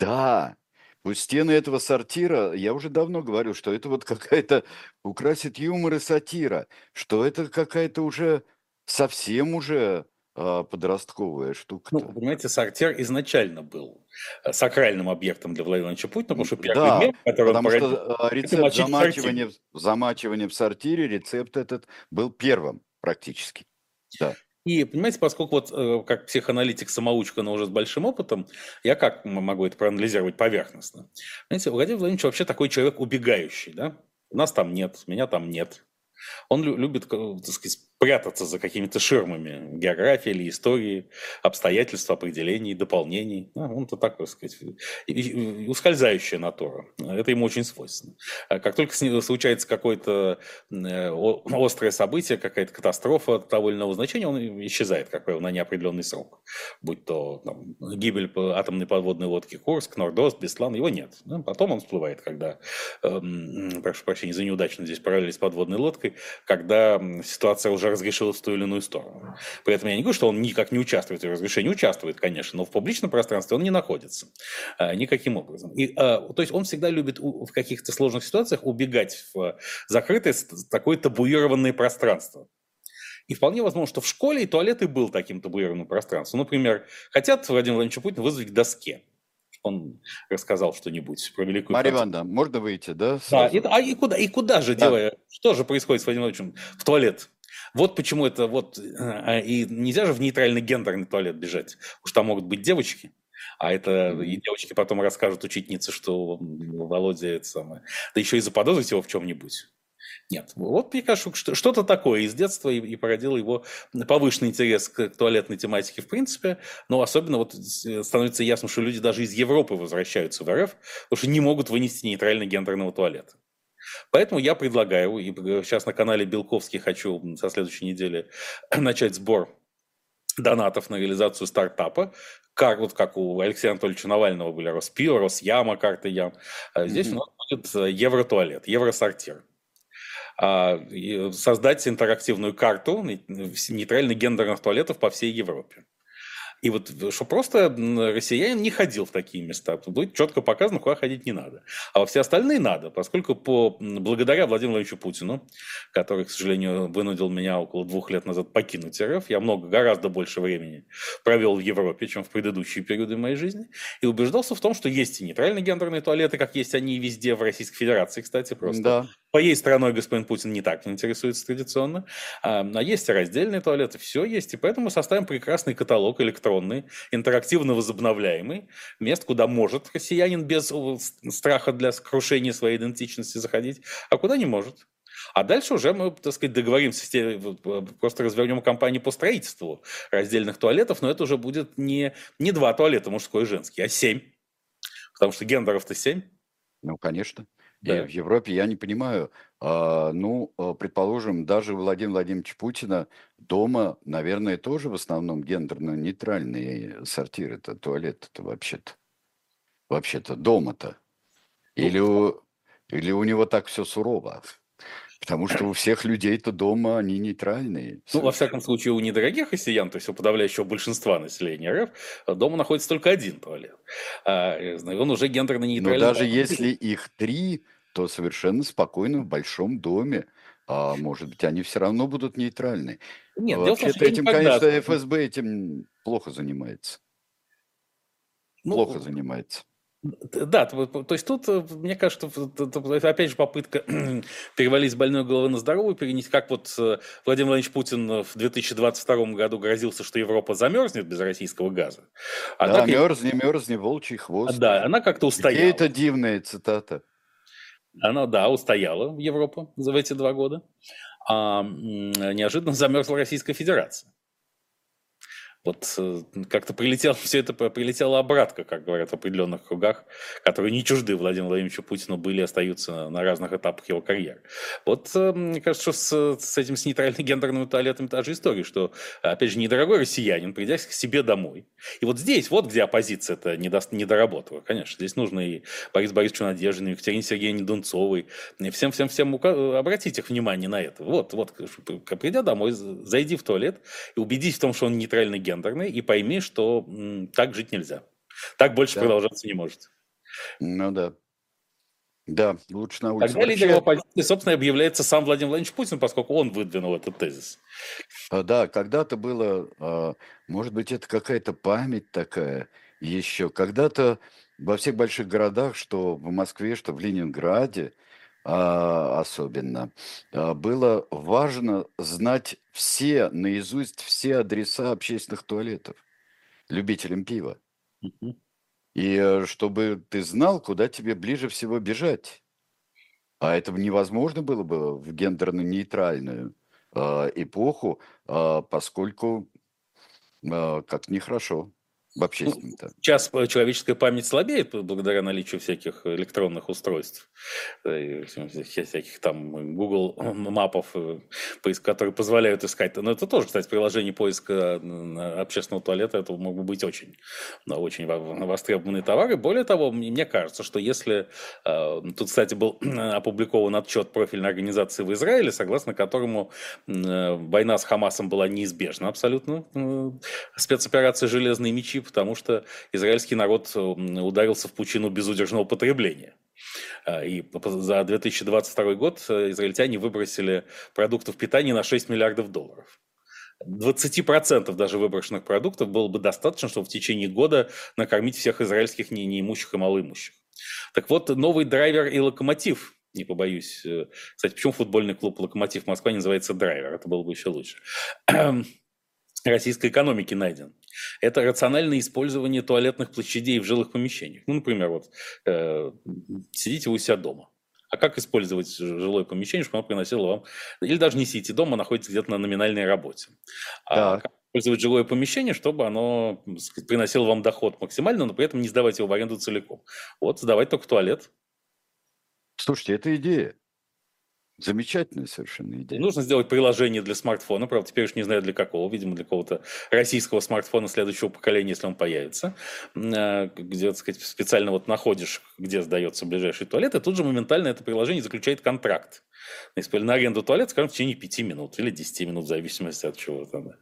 B: Да, у стены этого сортира, я уже давно говорю, что это вот какая-то украсит юмор и сатира, что это какая-то уже совсем уже а, подростковая штука.
C: Ну, понимаете, сортир изначально был э, сакральным объектом для Владимира Владимировича Путина, потому что первый да, мем, который
B: потому он что а, рецепт замачивания, в замачивания в сортире, рецепт этот был первым практически. Да.
C: И, понимаете, поскольку вот э, как психоаналитик-самоучка, но уже с большим опытом, я как могу это проанализировать поверхностно? Понимаете, Владимир Владимирович вообще такой человек убегающий, да? У нас там нет, меня там нет. Он любит, так сказать, прятаться за какими-то ширмами географии или истории, обстоятельств, определений, дополнений. Ну, он-то такой, так сказать, ускользающая натура. Это ему очень свойственно. А как только случается какое-то э, острое событие, какая-то катастрофа того или иного значения, он исчезает, как правило, на неопределенный срок. Будь то там, гибель атомной подводной лодки Курск, Нордост, Беслан, его нет. Ну, потом он всплывает, когда, эм, прошу прощения за неудачно здесь параллели с подводной лодкой, когда ситуация уже разрешилось в ту или иную сторону. При этом я не говорю, что он никак не участвует в разрешении. Участвует, конечно, но в публичном пространстве он не находится а, никаким образом. И, а, то есть он всегда любит в каких-то сложных ситуациях убегать в закрытое такое табуированное пространство. И вполне возможно, что в школе и туалет и был таким табуированным пространством. Например, хотят Владимир Владимирович Путин вызвать к доске он рассказал что-нибудь про великую...
B: Мария Ивановна, можно выйти, да?
C: Да, и, а и куда, и куда же, да. делая, что же происходит с Владимиром Владимировичем? В туалет. Вот почему это вот... Э, и нельзя же в нейтральный гендерный туалет бежать. Уж там могут быть девочки. А это и девочки потом расскажут учительнице, что Володя это самое. Да еще и заподозрить его в чем-нибудь. Нет. Вот мне кажется, что-то такое из детства и, и породило его повышенный интерес к, к туалетной тематике в принципе. Но особенно вот становится ясно, что люди даже из Европы возвращаются в РФ, потому что не могут вынести нейтрально гендерного туалета. Поэтому я предлагаю, и сейчас на канале Белковский хочу со следующей недели начать сбор донатов на реализацию стартапа, как вот как у Алексея Анатольевича Навального были Роспио, Росяма, карты Ям. А здесь mm-hmm. у нас будет э, евротуалет, евросортир. А, создать интерактивную карту нейтральных гендерных туалетов по всей Европе. И вот, что просто россиянин не ходил в такие места. Будет четко показано, куда ходить не надо. А во все остальные надо, поскольку по, благодаря Владимиру Владимировичу Путину, который, к сожалению, вынудил меня около двух лет назад покинуть РФ, я много, гораздо больше времени провел в Европе, чем в предыдущие периоды моей жизни, и убеждался в том, что есть и нейтральные гендерные туалеты, как есть они везде в Российской Федерации, кстати, просто. Да. Моей страной господин Путин не так интересуется традиционно. А, а есть раздельные туалеты, все есть. И поэтому составим прекрасный каталог электронный, интерактивно возобновляемый, мест, куда может россиянин без страха для крушения своей идентичности заходить, а куда не может. А дальше уже мы, так сказать, договоримся, просто развернем кампанию по строительству раздельных туалетов, но это уже будет не, не два туалета, мужской и женский, а семь. Потому что гендеров-то семь.
B: Ну, конечно. Да. И в Европе я не понимаю, а, ну, а, предположим, даже Владимир Владимирович Путина дома, наверное, тоже в основном гендерно-нейтральные сортиры-то, туалеты-то вообще-то. Вообще-то дома-то. Или у, или у него так все сурово? Потому что у всех людей-то дома они нейтральные.
C: Ну, во всяком случае, у недорогих россиян, то есть у подавляющего большинства населения РФ, дома находится только один туалет. А, он уже гендерно-нейтральный.
B: Но даже если их три, то совершенно спокойно в большом доме. А может быть, они все равно будут нейтральны. Нет, Вообще-то этим, никогда... конечно, ФСБ этим плохо занимается. Ну, плохо занимается.
C: Да, то есть тут, э, мне кажется, опять же попытка перевалить с больной головы на здоровую, перенести, как вот э, Владимир Владимирович Путин в 2022 году грозился, что Европа замерзнет без российского газа.
B: А да, мерзни, мерзни, волчий хвост.
C: Да, она как-то устояла. Где
B: это дивная цитата?
C: Она, да, устояла в Европу за эти два года. а неожиданно замерзла Российская Федерация. Вот э, как-то прилетело, все это прилетело обратно, как говорят в определенных кругах, которые не чужды Владимиру Владимировичу Путину были остаются на разных этапах его карьеры. Вот э, мне кажется, что с, с этим с нейтрально-гендерными туалетами та же история, что, опять же, недорогой россиянин, придя к себе домой. И вот здесь, вот где оппозиция это не, до, не доработала, конечно. Здесь нужно и Борис Борисовичу Надеждину, Екатерине Сергеевне Дунцовой, всем-всем-всем обратить их внимание на это. Вот, вот, придя домой, зайди в туалет и убедись в том, что он нейтральный ген гендерный, и пойми, что так жить нельзя. Так больше да. продолжаться не может.
B: Ну да. Да, лучше на улице.
C: Тогда лидером оппозиции, собственно, объявляется сам Владимир Владимирович Путин, поскольку он выдвинул этот тезис.
B: А, да, когда-то было, а, может быть, это какая-то память такая еще. Когда-то во всех больших городах, что в Москве, что в Ленинграде, особенно, было важно знать все, наизусть все адреса общественных туалетов любителям пива. И э, чтобы ты знал, куда тебе ближе всего бежать. А это невозможно было бы в гендерно-нейтральную э, эпоху, э, поскольку э, как нехорошо в
C: Ну,
B: общественном-то.
C: Сейчас человеческая память слабеет благодаря наличию всяких электронных устройств, э, всяких там Google мапов, э, которые позволяют искать. Но это тоже, кстати, приложение поиска общественного туалета, это мог бы быть очень, очень востребованный товар. И более того, мне кажется, что если... Э, тут, кстати, был опубликован отчет профильной организации в Израиле, согласно которому война с Хамасом была неизбежна абсолютно. Спецоперация «Железные мечи» потому что израильский народ ударился в пучину безудержного потребления. А, и за 2022 год э, израильтяне выбросили продуктов питания на 6 миллиардов долларов. 20% даже выброшенных продуктов было бы достаточно, чтобы в течение года накормить всех израильских не, неимущих и малоимущих. Так вот, новый драйвер и локомотив не побоюсь. Э, кстати, почему футбольный клуб «Локомотив Москва» называется «Драйвер»? Это было бы еще лучше. Российской экономики найден. Это рациональное использование туалетных площадей в жилых помещениях. Ну, например, вот э, сидите вы у себя дома. А как использовать жилое помещение, чтобы оно приносило вам... Или даже не сидите дома, а находитесь где-то на номинальной работе. А как использовать жилое помещение, чтобы оно сказать, приносило вам доход максимально, но при этом не сдавать его в аренду целиком. Вот, сдавать только туалет.
B: Слушайте, это идея. Замечательная совершенно идея.
C: Нужно сделать приложение для смартфона, правда, теперь уж не знаю для какого, видимо, для какого-то российского смартфона следующего поколения, если он появится, а, где, так сказать, специально вот находишь, где сдается ближайший туалет, и тут же моментально это приложение заключает контракт на аренду туалет, скажем, в течение 5 минут или 10 минут, в зависимости от чего. Там.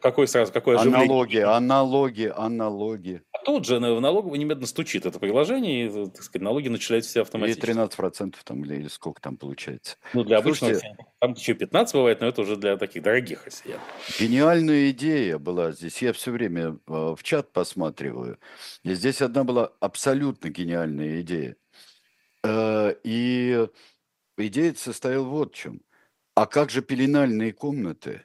C: Какой сразу, какое
B: Аналоги, аналоги, аналоги.
C: А тут же в налоговую немедленно стучит это приложение, и, так сказать, налоги начисляют все автоматически.
B: И 13% там, или, или сколько там получается.
C: Ну, для обычного, Слушайте, там еще 15 бывает, но это уже для таких дорогих россиян.
B: Гениальная идея была здесь. Я все время э, в чат посматриваю. И здесь одна была абсолютно гениальная идея. Э, и идея состояла вот в чем. А как же пеленальные комнаты?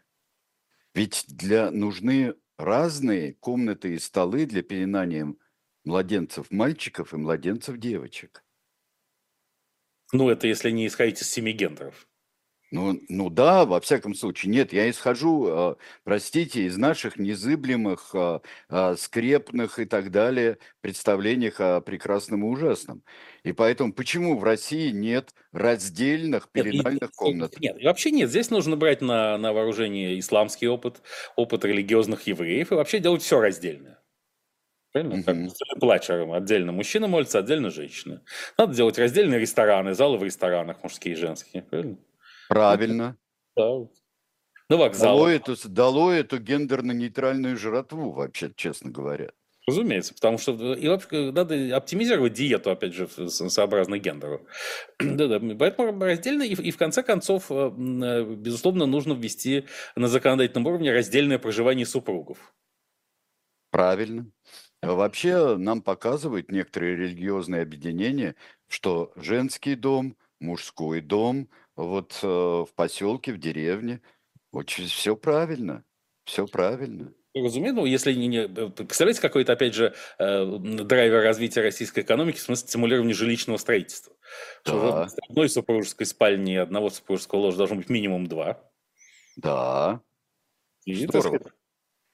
B: Ведь для нужны разные комнаты и столы для пеленания младенцев мальчиков и младенцев девочек.
C: Ну, это если не исходить из семи гендеров.
B: Ну, ну да, во всяком случае. Нет, я исхожу, э, простите, из наших незыблемых, э, э, скрепных и так далее представлениях о прекрасном и ужасном. И поэтому почему в России нет раздельных пеленальных
C: нет,
B: комнат?
C: Нет, вообще нет. Здесь нужно брать на, на вооружение исламский опыт, опыт религиозных евреев и вообще делать все раздельное. Правильно? Как плачером. Отдельно мужчина молится, отдельно женщина. Надо делать раздельные рестораны, залы в ресторанах, мужские и женские. Правильно?
B: Правильно.
C: Да. Ну, вокзал.
B: Дало эту, дало эту гендерно-нейтральную жратву, вообще, честно говоря.
C: Разумеется, потому что и вообще надо оптимизировать диету, опять же, сообразно гендеру. да, да, поэтому раздельно, и, и в конце концов, э, э, безусловно, нужно ввести на законодательном уровне раздельное проживание супругов.
B: Правильно. Вообще нам показывают некоторые религиозные объединения, что женский дом, мужской дом – вот э, в поселке, в деревне. Очень все правильно, все правильно.
C: разумеется, ну, если не, не... Представляете, какой-то, опять же, э, драйвер развития российской экономики в смысле стимулирования жилищного строительства? Да. Что одной супружеской спальни и одного супружеского ложа должно быть минимум два.
B: Да. И, Здорово.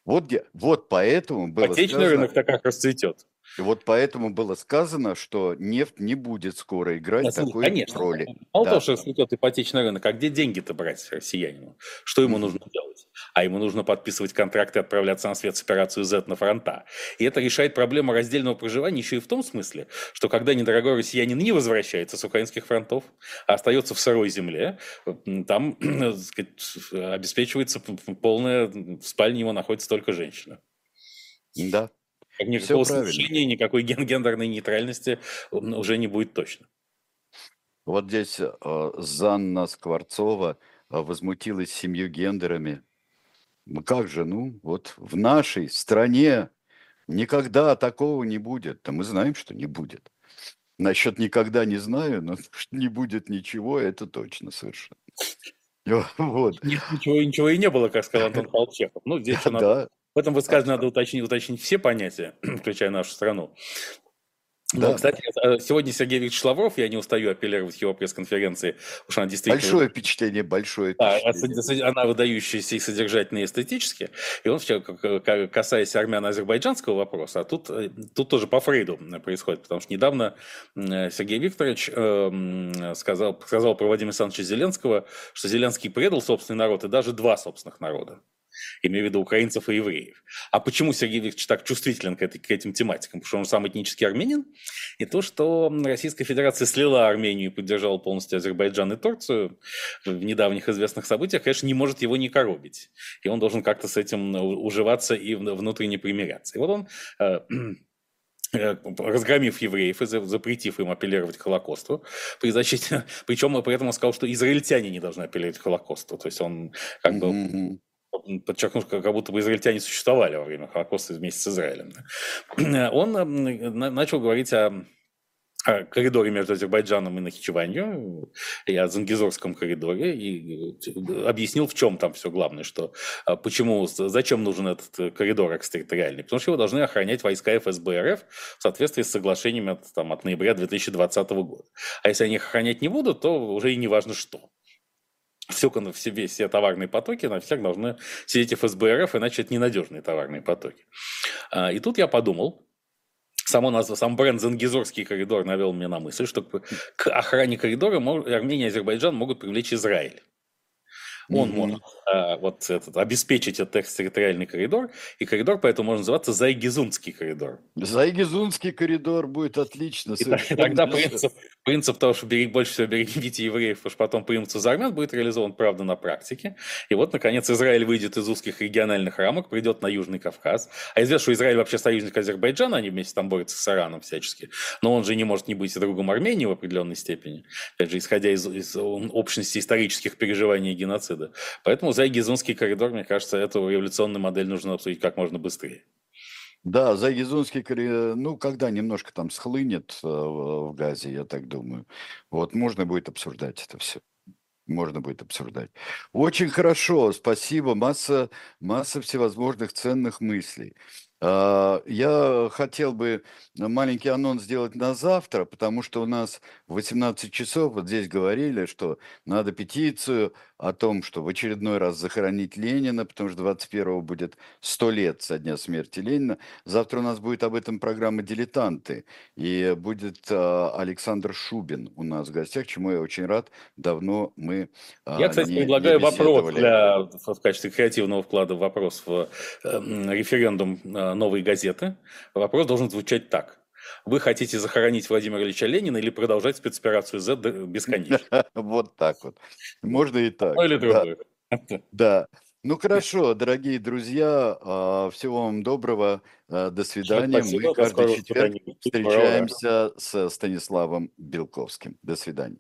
B: Вот, вот поэтому было
C: Отечественный сказано... рынок-то как расцветет.
B: И вот поэтому было сказано, что нефть не будет скоро играть а, такой конечно. роли.
C: Мало да. того, что цветет ипотечный рынок, а где деньги-то брать россиянину? Что ему mm-hmm. нужно делать? А ему нужно подписывать контракты и отправляться на свет с операцию Z на фронта. И это решает проблему раздельного проживания еще и в том смысле, что когда недорогой россиянин не возвращается с украинских фронтов, а остается в сырой земле, там сказать, обеспечивается полная, в спальне его находится только женщина.
B: Да.
C: Никакого смешения, никакой ген гендерной нейтральности уже не будет точно.
B: Вот здесь э, Занна Скворцова э, возмутилась семью гендерами. Ну как же, ну вот в нашей стране никогда такого не будет. Да мы знаем, что не будет. Насчет никогда не знаю, но не будет ничего, это точно совершенно.
C: Вот. Ничего, ничего и не было, как сказал Антон Полчехов. Ну, здесь да, надо, в этом высказывании надо уточнить, уточнить все понятия, включая нашу страну. Но, да. кстати, э, сегодня Сергей Викторович Лавров, я не устаю апеллировать его пресс-конференции, потому что она действительно...
B: Большое впечатление, большое впечатление.
C: Да, она выдающаяся и содержательная, и эстетически. И он, касаясь армяно-азербайджанского вопроса, а тут, э, тут тоже по Фрейду происходит, потому что недавно Сергей Викторович сказал, сказал про Владимира Александровича Зеленского, что Зеленский предал собственный народ и даже два собственных народа имею в виду украинцев и евреев. А почему Сергей Викторович так чувствителен к, этой, к этим тематикам? Потому что он сам этнический армянин, и то, что Российская Федерация слила Армению и поддержала полностью Азербайджан и Турцию в недавних известных событиях, конечно, не может его не коробить. И он должен как-то с этим уживаться и внутренне примиряться. И вот он э, э, разгромив евреев и запретив им апеллировать Холокосту, при защите, причем при этом он сказал, что израильтяне не должны апеллировать Холокосту. То есть он как бы mm-hmm подчеркнуть, как будто бы израильтяне существовали во время Холокоста вместе с Израилем. Он начал говорить о коридоре между Азербайджаном и Нахичеванью, и о Зангизорском коридоре, и объяснил, в чем там все главное, что а, почему, зачем нужен этот коридор экстерриториальный, потому что его должны охранять войска ФСБ РФ в соответствии с соглашениями от, там, от ноября 2020 года. А если они их охранять не будут, то уже и не важно что все, все, все товарные потоки на всех должны сидеть ФСБ РФ, иначе это ненадежные товарные потоки. А, и тут я подумал, само название, сам бренд «Зангизорский коридор» навел меня на мысль, что к охране коридора Армения и Азербайджан могут привлечь Израиль. Он mm-hmm. может а, вот этот, обеспечить этот экстерриториальный коридор, и коридор поэтому может называться Зайгизунский коридор.
B: Зайгизунский коридор будет отлично.
C: И, и тогда принцип, принцип того, что берег, больше всего берегите евреев, потому что потом примутся за армян, будет реализован, правда, на практике. И вот, наконец, Израиль выйдет из узких региональных рамок, придет на Южный Кавказ. А известно, что Израиль вообще союзник Азербайджана, они вместе там борются с Ираном всячески. Но он же не может не быть и другом Армении в определенной степени. Опять же, исходя из, из общности исторических переживаний и геноцида. Поэтому Зайгизунский коридор, мне кажется, эту революционную модель нужно обсудить как можно быстрее.
B: Да, Зайгизунский коридор, ну, когда немножко там схлынет э, в газе, я так думаю, вот можно будет обсуждать это все. Можно будет обсуждать. Очень хорошо, спасибо. Масса, масса всевозможных ценных мыслей. А, я хотел бы маленький анонс сделать на завтра, потому что у нас в 18 часов, вот здесь говорили, что надо петицию о том, что в очередной раз захоронить Ленина, потому что 21 будет 100 лет со дня смерти Ленина. Завтра у нас будет об этом программа «Дилетанты», и будет а, Александр Шубин у нас в гостях, чему я очень рад. Давно мы
C: а, Я, кстати, не, предлагаю не вопрос для, в качестве креативного вклада вопрос в э, референдум новой газеты. Вопрос должен звучать так. Вы хотите захоронить Владимира Ильича Ленина или продолжать спецоперацию Z бесконечно?
B: Вот так вот. Можно и так.
C: Или другое.
B: Да. Ну хорошо, дорогие друзья, а, всего вам доброго, а, до свидания. Мы каждый четверг встречаемся с Станиславом Белковским. До свидания.